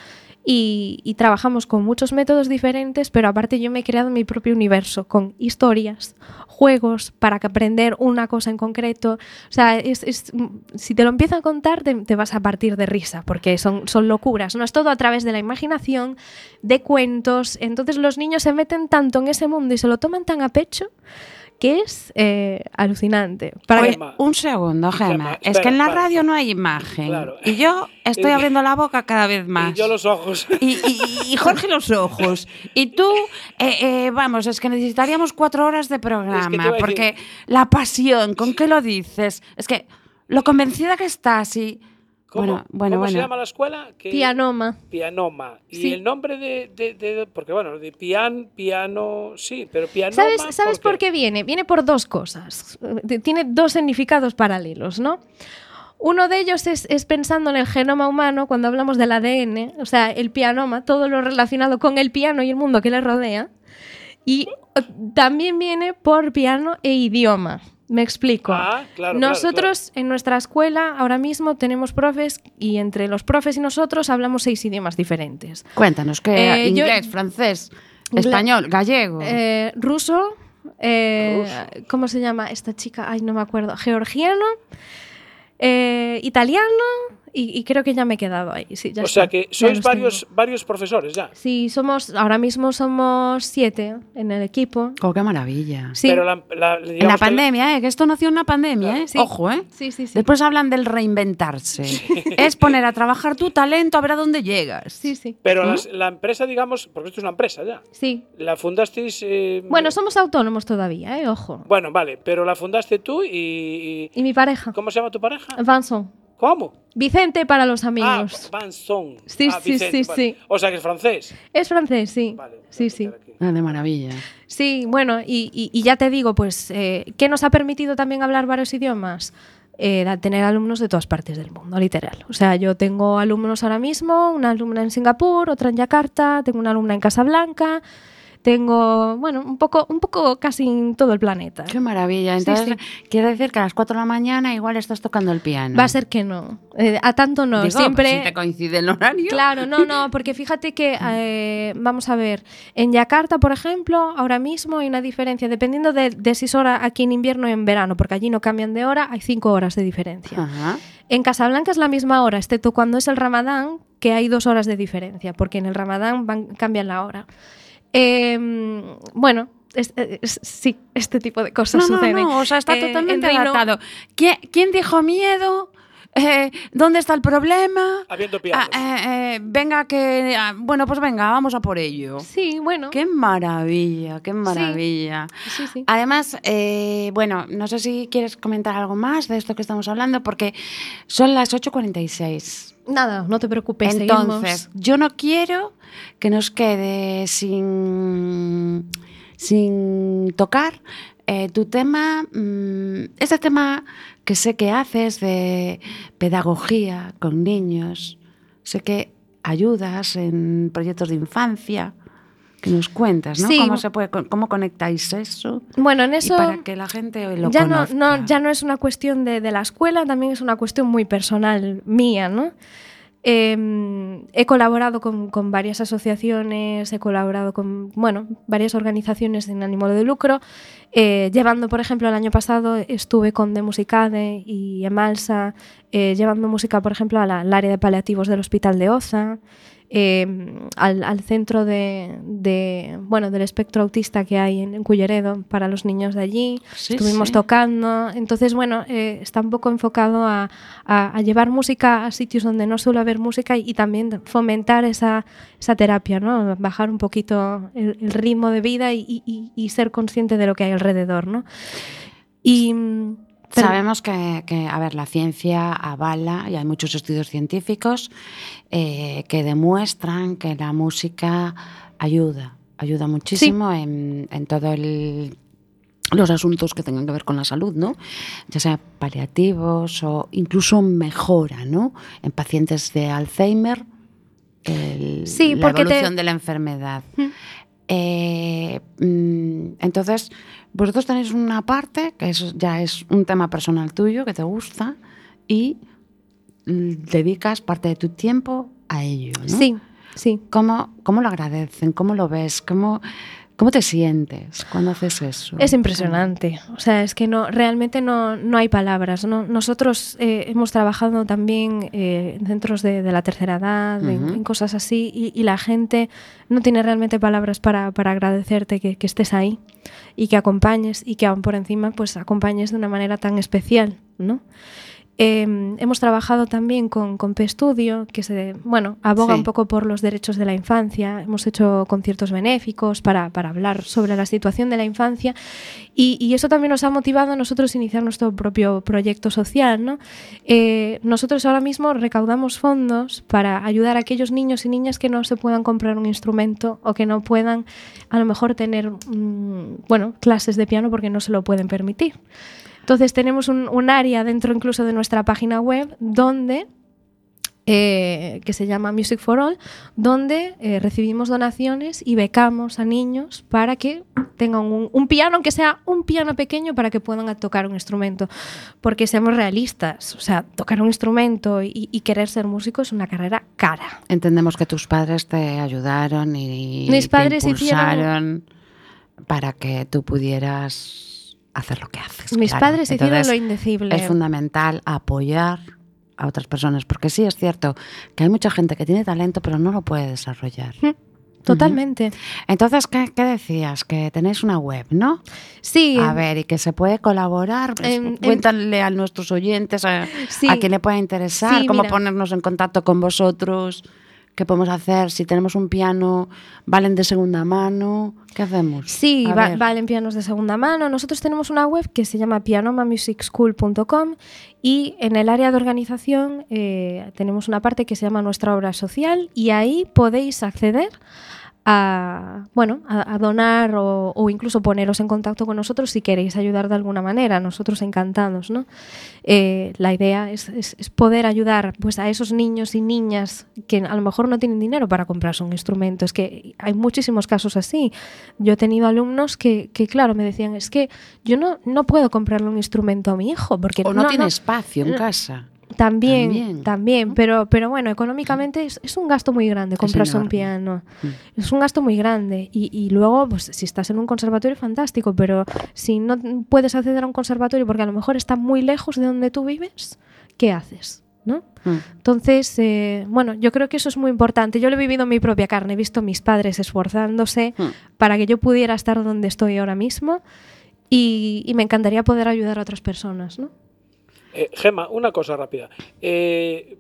y, trabajamos con muchos métodos diferentes, pero aparte yo me he creado mi propio universo con historias, juegos para que aprender una cosa en concreto. O sea, si te lo empiezo a contar te, vas a partir de risa, porque son locuras, ¿no? Es todo a través de la imaginación, de cuentos. Entonces los niños se meten tanto en ese mundo y se lo toman tan a pecho que es eh, alucinante. Para Oye, que- Gemma. un segundo. Gemma, es que en la para. radio no hay imagen. Claro. Y yo estoy abriendo la boca cada vez más. Y yo los ojos. Y, y- y Jorge los ojos. Y tú, eh, eh, vamos, es que necesitaríamos cuatro horas de programa. Es que porque la pasión, ¿con qué lo dices? Es que lo convencida que estás y. ¿Cómo, bueno, bueno, ¿cómo bueno. se llama la escuela? Que- Pianoma. Pianoma. Y Sí. el nombre de, de- de- Porque bueno, de pian, piano, sí, pero pianoma. ¿Sabes, ¿sabes por qué viene? Viene por dos cosas. Eh, Tiene dos significados paralelos, ¿no? Uno de ellos es, es pensando en el genoma humano cuando hablamos del ADN, o sea, el pianoma, todo lo relacionado con el piano y el mundo que le rodea. Y eh, también viene por piano e idioma. Me explico. Ah, claro, claro, nosotros en nuestra escuela ahora mismo tenemos profes y entre los profes y nosotros hablamos seis idiomas diferentes. Cuéntanos, ¿qué? Eh, yo- inglés, francés, español, gallego. Eh, ruso, eh, ¿cómo se llama esta chica? Ay, no me acuerdo. Georgiano, eh, italiano y, y creo que ya me he quedado ahí. Sí, ya O sea que sois varios, tengo. varios profesores ya. Sí, somos, ahora mismo somos siete en el equipo. Oh, qué maravilla. Sí, Pero la, la- En la digamos que pandemia, ¿eh? Que esto nació en una pandemia, ¿eh? Sí. Ojo, ¿eh? sí, sí. sí. Después hablan del reinventarse. Es poner a trabajar tu talento a ver a dónde llegas. Sí, sí, Pero ¿Mm? las- la empresa, digamos, porque esto es una empresa ya. sí. La fundasteis. eh, Bueno, somos autónomos todavía, ¿eh? Ojo. Bueno, vale, pero la fundaste tú y. y- Y mi pareja, ¿Cómo se llama tu pareja? Vanson. ¿Cómo? Vicente para los Ah, amigos. Vanson. Sí, Ah, sí, Vicente, sí, vale. sí. O sea que es francés. Es francés, sí. Vale. Sí, a sí. aquí. Ah, de maravilla. Sí, bueno, y, y- y ya te digo, pues, eh, ¿qué nos ha permitido también hablar varios idiomas? Eh, tener alumnos de todas partes del mundo, literal. O sea, yo tengo alumnos ahora mismo, una alumna en Singapur, otra en Yakarta, tengo una alumna en Casablanca, tengo, bueno, un poco, un poco casi en todo el planeta. Qué maravilla. Entonces, sí. quiere decir que a las 4 de la mañana igual estás tocando el piano. Va a ser que no. Eh, a tanto no. Digo, Siempre. pues si te coincide el horario. Claro, no, no, porque fíjate que, eh, vamos a ver, en Yakarta, por ejemplo, ahora mismo hay una diferencia, dependiendo de, de si es hora aquí en invierno o en verano, porque allí no cambian de hora, hay cinco horas de diferencia. Ajá. En Casablanca es la misma hora, excepto cuando es el Ramadán, que hay dos horas de diferencia, porque en el Ramadán van- cambian la hora. Eh, bueno, es- es- sí, este tipo de cosas No, suceden. no, o sea, está Eh, totalmente adaptado. ¿Quién, quién dijo miedo? Eh, ¿Dónde está el problema? Habiendo pianos. Ah, eh, eh, venga, que. ah, bueno, pues venga, vamos a por ello. Sí, bueno. Qué maravilla, qué maravilla. Sí, sí. Además, eh, bueno, no sé si quieres comentar algo más de esto que estamos hablando, porque son las 8.46. Nada, no te preocupes. Entonces, seguimos. yo no quiero que nos quede sin, sin tocar eh, tu tema, mm, este tema que sé que haces de pedagogía con niños, sé que ayudas en proyectos de infancia, que nos cuentas, ¿no? Sí. ¿Cómo, se puede, ¿Cómo conectáis eso? Bueno, en eso y para que la gente lo ya, no, conozca. no, ya no es una cuestión de, de la escuela, también es una cuestión muy personal mía, ¿no? Eh, he colaborado con, varias asociaciones, he colaborado con bueno, varias organizaciones sin ánimo de lucro, eh, llevando, por ejemplo, el año pasado estuve con De Musicade y Emalsa, eh, llevando música, por ejemplo, al área de paliativos del Hospital de Oza, eh, al, al centro de, de, bueno, del espectro autista que hay en, en Culleredo para los niños de allí. Sí, Estuvimos sí. tocando. Entonces, bueno, eh, está un poco enfocado a, a- a llevar música a sitios donde no suele haber música y, y también fomentar esa, esa terapia, ¿no? Bajar un poquito el, el ritmo de vida y, y- y ser consciente de lo que hay alrededor, ¿no? Y... pero- Sabemos que, que, a ver, la ciencia avala, y hay muchos estudios científicos eh, que demuestran que la música ayuda, ayuda muchísimo en, en todo el los asuntos que tengan que ver con la salud, ¿no? Ya sea paliativos o incluso mejora, ¿no? En pacientes de Alzheimer, el- Sí, la te- evolución de la enfermedad. Mm. Eh, mm, entonces, vosotros tenéis una parte que eso ya es un tema personal tuyo que te gusta y dedicas parte de tu tiempo a ello. ¿no? Sí, sí. ¿Cómo, ¿Cómo lo agradecen? ¿Cómo lo ves? ¿Cómo, ¿Cómo te sientes cuando haces eso? Es impresionante. O sea, es que no, realmente no, no hay palabras. ¿no? Nosotros eh, hemos trabajado también eh, en centros de, de la tercera edad, en- Ujú. en, cosas así, y, y la gente no tiene realmente palabras para, para agradecerte que, que estés ahí y que acompañes y que aún por encima pues acompañes de una manera tan especial, ¿no? Eh, hemos trabajado también con, con P-Studio, que se, bueno, aboga Sí. un poco por los derechos de la infancia. Hemos hecho conciertos benéficos para, para hablar sobre la situación de la infancia y, y eso también nos ha motivado a nosotros iniciar nuestro propio proyecto social. ¿no? Eh, nosotros ahora mismo recaudamos fondos para ayudar a aquellos niños y niñas que no se puedan comprar un instrumento o que no puedan a lo mejor tener mm, bueno, clases de piano porque no se lo pueden permitir. Entonces tenemos un, un área dentro incluso de nuestra página web donde eh, que se llama Music for All, donde eh, recibimos donaciones y becamos a niños para que tengan un, un piano, aunque sea un piano pequeño, para que puedan tocar un instrumento. Porque seamos realistas, o sea, tocar un instrumento y, y querer ser músico es una carrera cara. Entendemos que tus padres te ayudaron y Mis te hicieron- impulsaron para que tú pudieras hacer lo que haces. Mis claro. padres hicieron Entonces, lo indecible. Es fundamental apoyar a otras personas, porque sí es cierto que hay mucha gente que tiene talento pero no lo puede desarrollar. Totalmente. Entonces, ¿qué, qué decías? Que tenéis una web, ¿no? Sí. A ver, y que se puede colaborar. Pues, Em, em, cuéntale a nuestros oyentes, a, Sí. a quien le pueda interesar, Sí, cómo mira. ponernos en contacto con vosotros, qué podemos hacer, si tenemos un piano, valen de segunda mano, ¿qué hacemos? Sí, va- valen pianos de segunda mano. Nosotros tenemos una web que se llama pianomamusicschool.com y en el área de organización eh, tenemos una parte que se llama nuestra obra social y ahí podéis acceder a, bueno, a, a donar o, o incluso poneros en contacto con nosotros si queréis ayudar de alguna manera. Nosotros encantados, ¿no? Eh, la idea es, es- es poder ayudar pues, a esos niños y niñas que a lo mejor no tienen dinero para comprarse un instrumento. Es que hay muchísimos casos así. Yo he tenido alumnos que, que, claro, me decían, es que yo no, no puedo comprarle un instrumento a mi hijo porque O no, tiene espacio en casa. También, También, también, pero, pero bueno, económicamente es, es un gasto muy grande comprarse un piano. Mm. Es un gasto muy grande. Y, y luego, pues si estás en un conservatorio, fantástico, pero si no puedes acceder a un conservatorio porque a lo mejor está muy lejos de donde tú vives, ¿qué haces? ¿No? Mm. Entonces, eh, bueno, yo creo que eso es muy importante. Yo lo he vivido en mi propia carne, he visto a mis padres esforzándose Mm. para que yo pudiera estar donde estoy ahora mismo y, y me encantaría poder ayudar a otras personas, ¿no? Eh, Gema, una cosa rápida. Eh,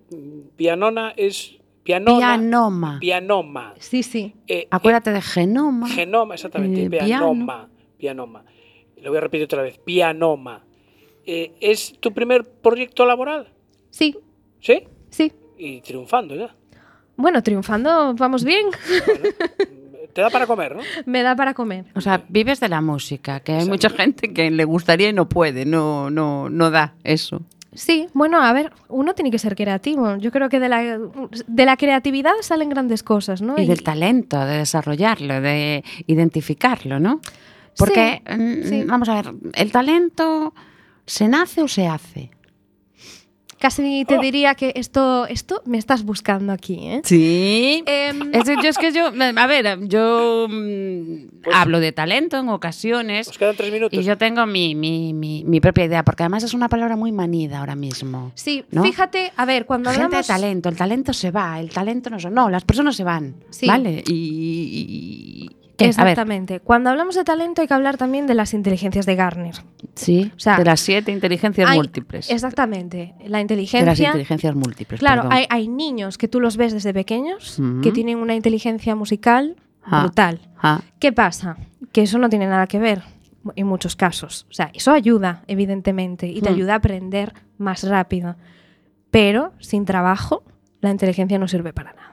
pianona es pianona, Pianoma. pianoma. Sí, sí. Eh, Acuérdate de genoma. eh, genoma, exactamente. eh, pianoma. Pianoma. Lo voy a repetir otra vez. Pianoma. Eh, ¿Es tu primer proyecto laboral? Sí, ¿Sí? sí. Y triunfando ya. Bueno, triunfando, vamos bien. Te da para comer, ¿no? Me da para comer. O sea, vives de la música, que hay Exacto. mucha gente que le gustaría y no puede, no, no, no da eso. Sí, bueno, a ver, uno tiene que ser creativo. Yo creo que de la, de la creatividad salen grandes cosas, ¿no? Y del talento, de desarrollarlo, de identificarlo, ¿no? Porque, mm, sí. vamos a ver, ¿el talento se nace o se hace? Casi te Oh. diría que esto, esto me estás buscando aquí, ¿eh? Sí. Em, Es, yo, es que yo, a ver, yo mm, Pues- hablo de talento en ocasiones Nos quedan tres minutos. y yo tengo mi, mi, mi, mi propia idea, porque además es una palabra muy manida ahora mismo. sí, ¿no? fíjate, a ver, cuando Gente hablamos... de talento, el talento se va, el talento no se... No, las personas se van, Sí. ¿vale? Y... y- Exactamente. Cuando hablamos de talento hay que hablar también de las inteligencias de Garner. sí, O sea, de las siete inteligencias Hay- múltiples. Exactamente. La De las inteligencia... inteligencias múltiples, Claro, hay, hay niños que tú los ves desde pequeños, que tienen una inteligencia musical Ah. brutal. Ah, ¿Qué pasa? Que eso no tiene nada que ver en muchos casos. O sea, eso ayuda, evidentemente, y te Hmm. ayuda a aprender más rápido. Pero sin trabajo, la inteligencia no sirve para nada.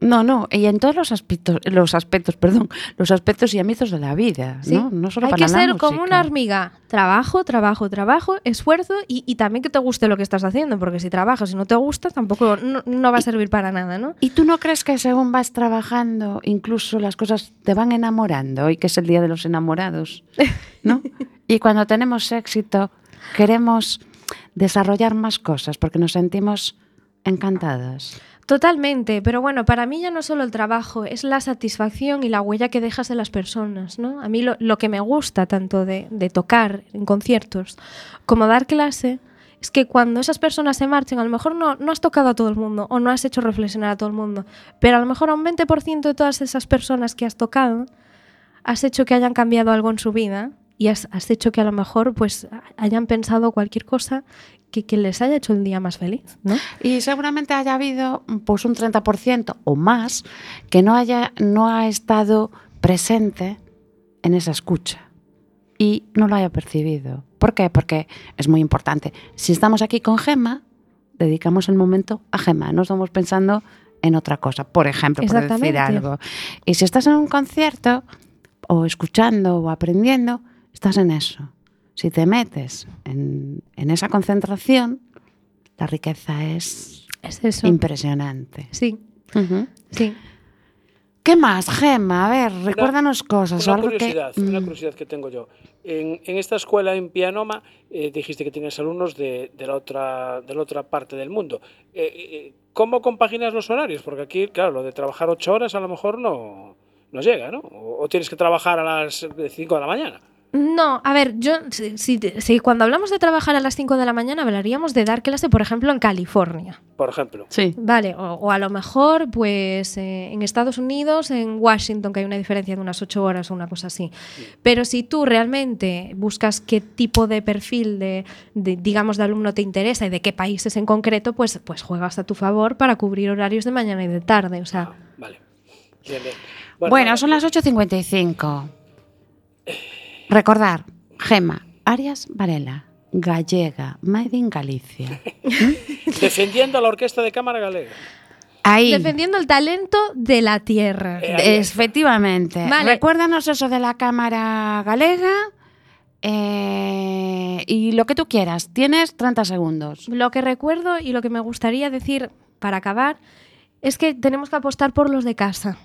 No, no, y en todos los aspectos, los aspectos, perdón, los aspectos y ámbitos de la vida, ¿sí? ¿no? No solo Hay para que la ser como una hormiga. Trabajo, trabajo, trabajo, esfuerzo y, y también que te guste lo que estás haciendo, porque si trabajas y no te gusta, tampoco no, no va a servir para nada, ¿no? ¿Y tú no crees que según vas trabajando, incluso las cosas te van enamorando? Hoy que es el Día de los Enamorados, ¿no? y cuando tenemos éxito, queremos desarrollar más cosas porque nos sentimos encantados. Totalmente, pero bueno, para mí ya no solo el trabajo, es la satisfacción y la huella que dejas en las personas, ¿no? A mí lo, que me gusta tanto de, de tocar en conciertos como dar clase es que cuando esas personas se marchen, a lo mejor no, no has tocado a todo el mundo o no has hecho reflexionar a todo el mundo, pero a lo mejor a un 20% de todas esas personas que has tocado, has hecho que hayan cambiado algo en su vida y has, has hecho que a lo mejor pues hayan pensado cualquier cosa que, que les haya hecho el día más feliz, ¿no? Y seguramente haya habido pues un 30% o más que no haya no ha estado presente en esa escucha y no lo haya percibido. ¿Por qué? Porque es muy importante. Si estamos aquí con Gema, dedicamos el momento a Gema, no estamos pensando en otra cosa, por ejemplo, por decir algo. Y si estás en un concierto o escuchando o aprendiendo, estás en eso. Si te metes en, en esa concentración, la riqueza es Es eso. impresionante. Sí, sí. ¿Qué más, Gema? A ver, recuérdanos cosas. o Una algo curiosidad, que, una mm, curiosidad que tengo yo. En, en esta escuela en Pianoma eh, dijiste que tienes alumnos de, de la otra, de la otra parte del mundo. Eh, eh, ¿Cómo compaginas los horarios? Porque aquí, claro, lo de trabajar ocho horas a lo mejor no, no llega, ¿no? O, o tienes que trabajar a las 5 de la mañana. No, a ver, yo si, si- si cuando hablamos de trabajar a las 5 de la mañana hablaríamos de dar clase, por ejemplo, en California. Por ejemplo. Sí. Vale, o, o a lo mejor, pues eh, en Estados Unidos, en Washington, que hay una diferencia de unas 8 horas o una cosa así. Pero si tú realmente buscas qué tipo de perfil de, de, digamos, de alumno te interesa y de qué países en concreto, pues, pues juegas a tu favor para cubrir horarios de mañana y de tarde. O sea, Ah, vale. Bien, bien. Bueno, son las 8.55. Recordar, Gema, Arias Varela, gallega, made in Galicia. Defendiendo a la Orquesta de Cámara Galega. Ahí. defendiendo el talento de la tierra. Eh. Efectivamente. Vale. Recuérdanos eso de la Cámara Galega eh, y lo que tú quieras. Tienes 30 segundos. Lo que recuerdo y lo que me gustaría decir para acabar es que tenemos que apostar por los de casa.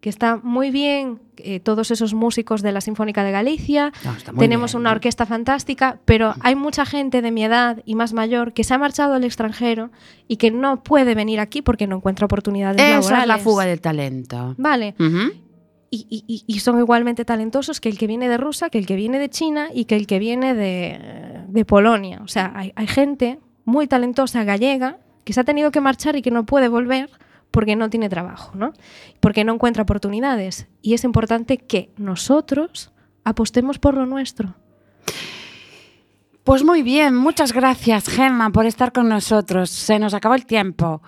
Que está muy bien eh, todos esos músicos de la Sinfónica de Galicia, No, muy tenemos bien. una orquesta fantástica, pero hay mucha gente de mi edad y más mayor que se ha marchado al extranjero y que no puede venir aquí porque no encuentra oportunidades Esa laborales. es la fuga del talento. Vale, y, y- y- y son igualmente talentosos que el que viene de Rusia, que el que viene de China y que el que viene de, de Polonia. O sea, hay, hay gente muy talentosa gallega que se ha tenido que marchar y que no puede volver porque no tiene trabajo, ¿no? Porque no encuentra oportunidades. Y es importante que nosotros apostemos por lo nuestro. Pues muy bien, muchas gracias Gemma por estar con nosotros. Se nos acabó el tiempo.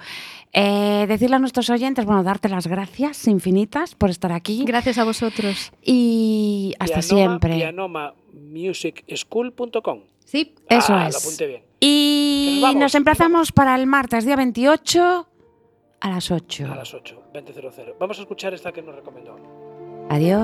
Eh, decirle a nuestros oyentes, bueno, darte las gracias infinitas por estar aquí Gracias a vosotros. y hasta Pianoma- siempre. Pianomamusicschool.com. Sí. Eso Ah, Lo es. apunté bien. Y nos emplazamos para el martes, día 28, a las 8. A las 8, 20.00. Vamos a escuchar esta que nos recomendó. Adiós.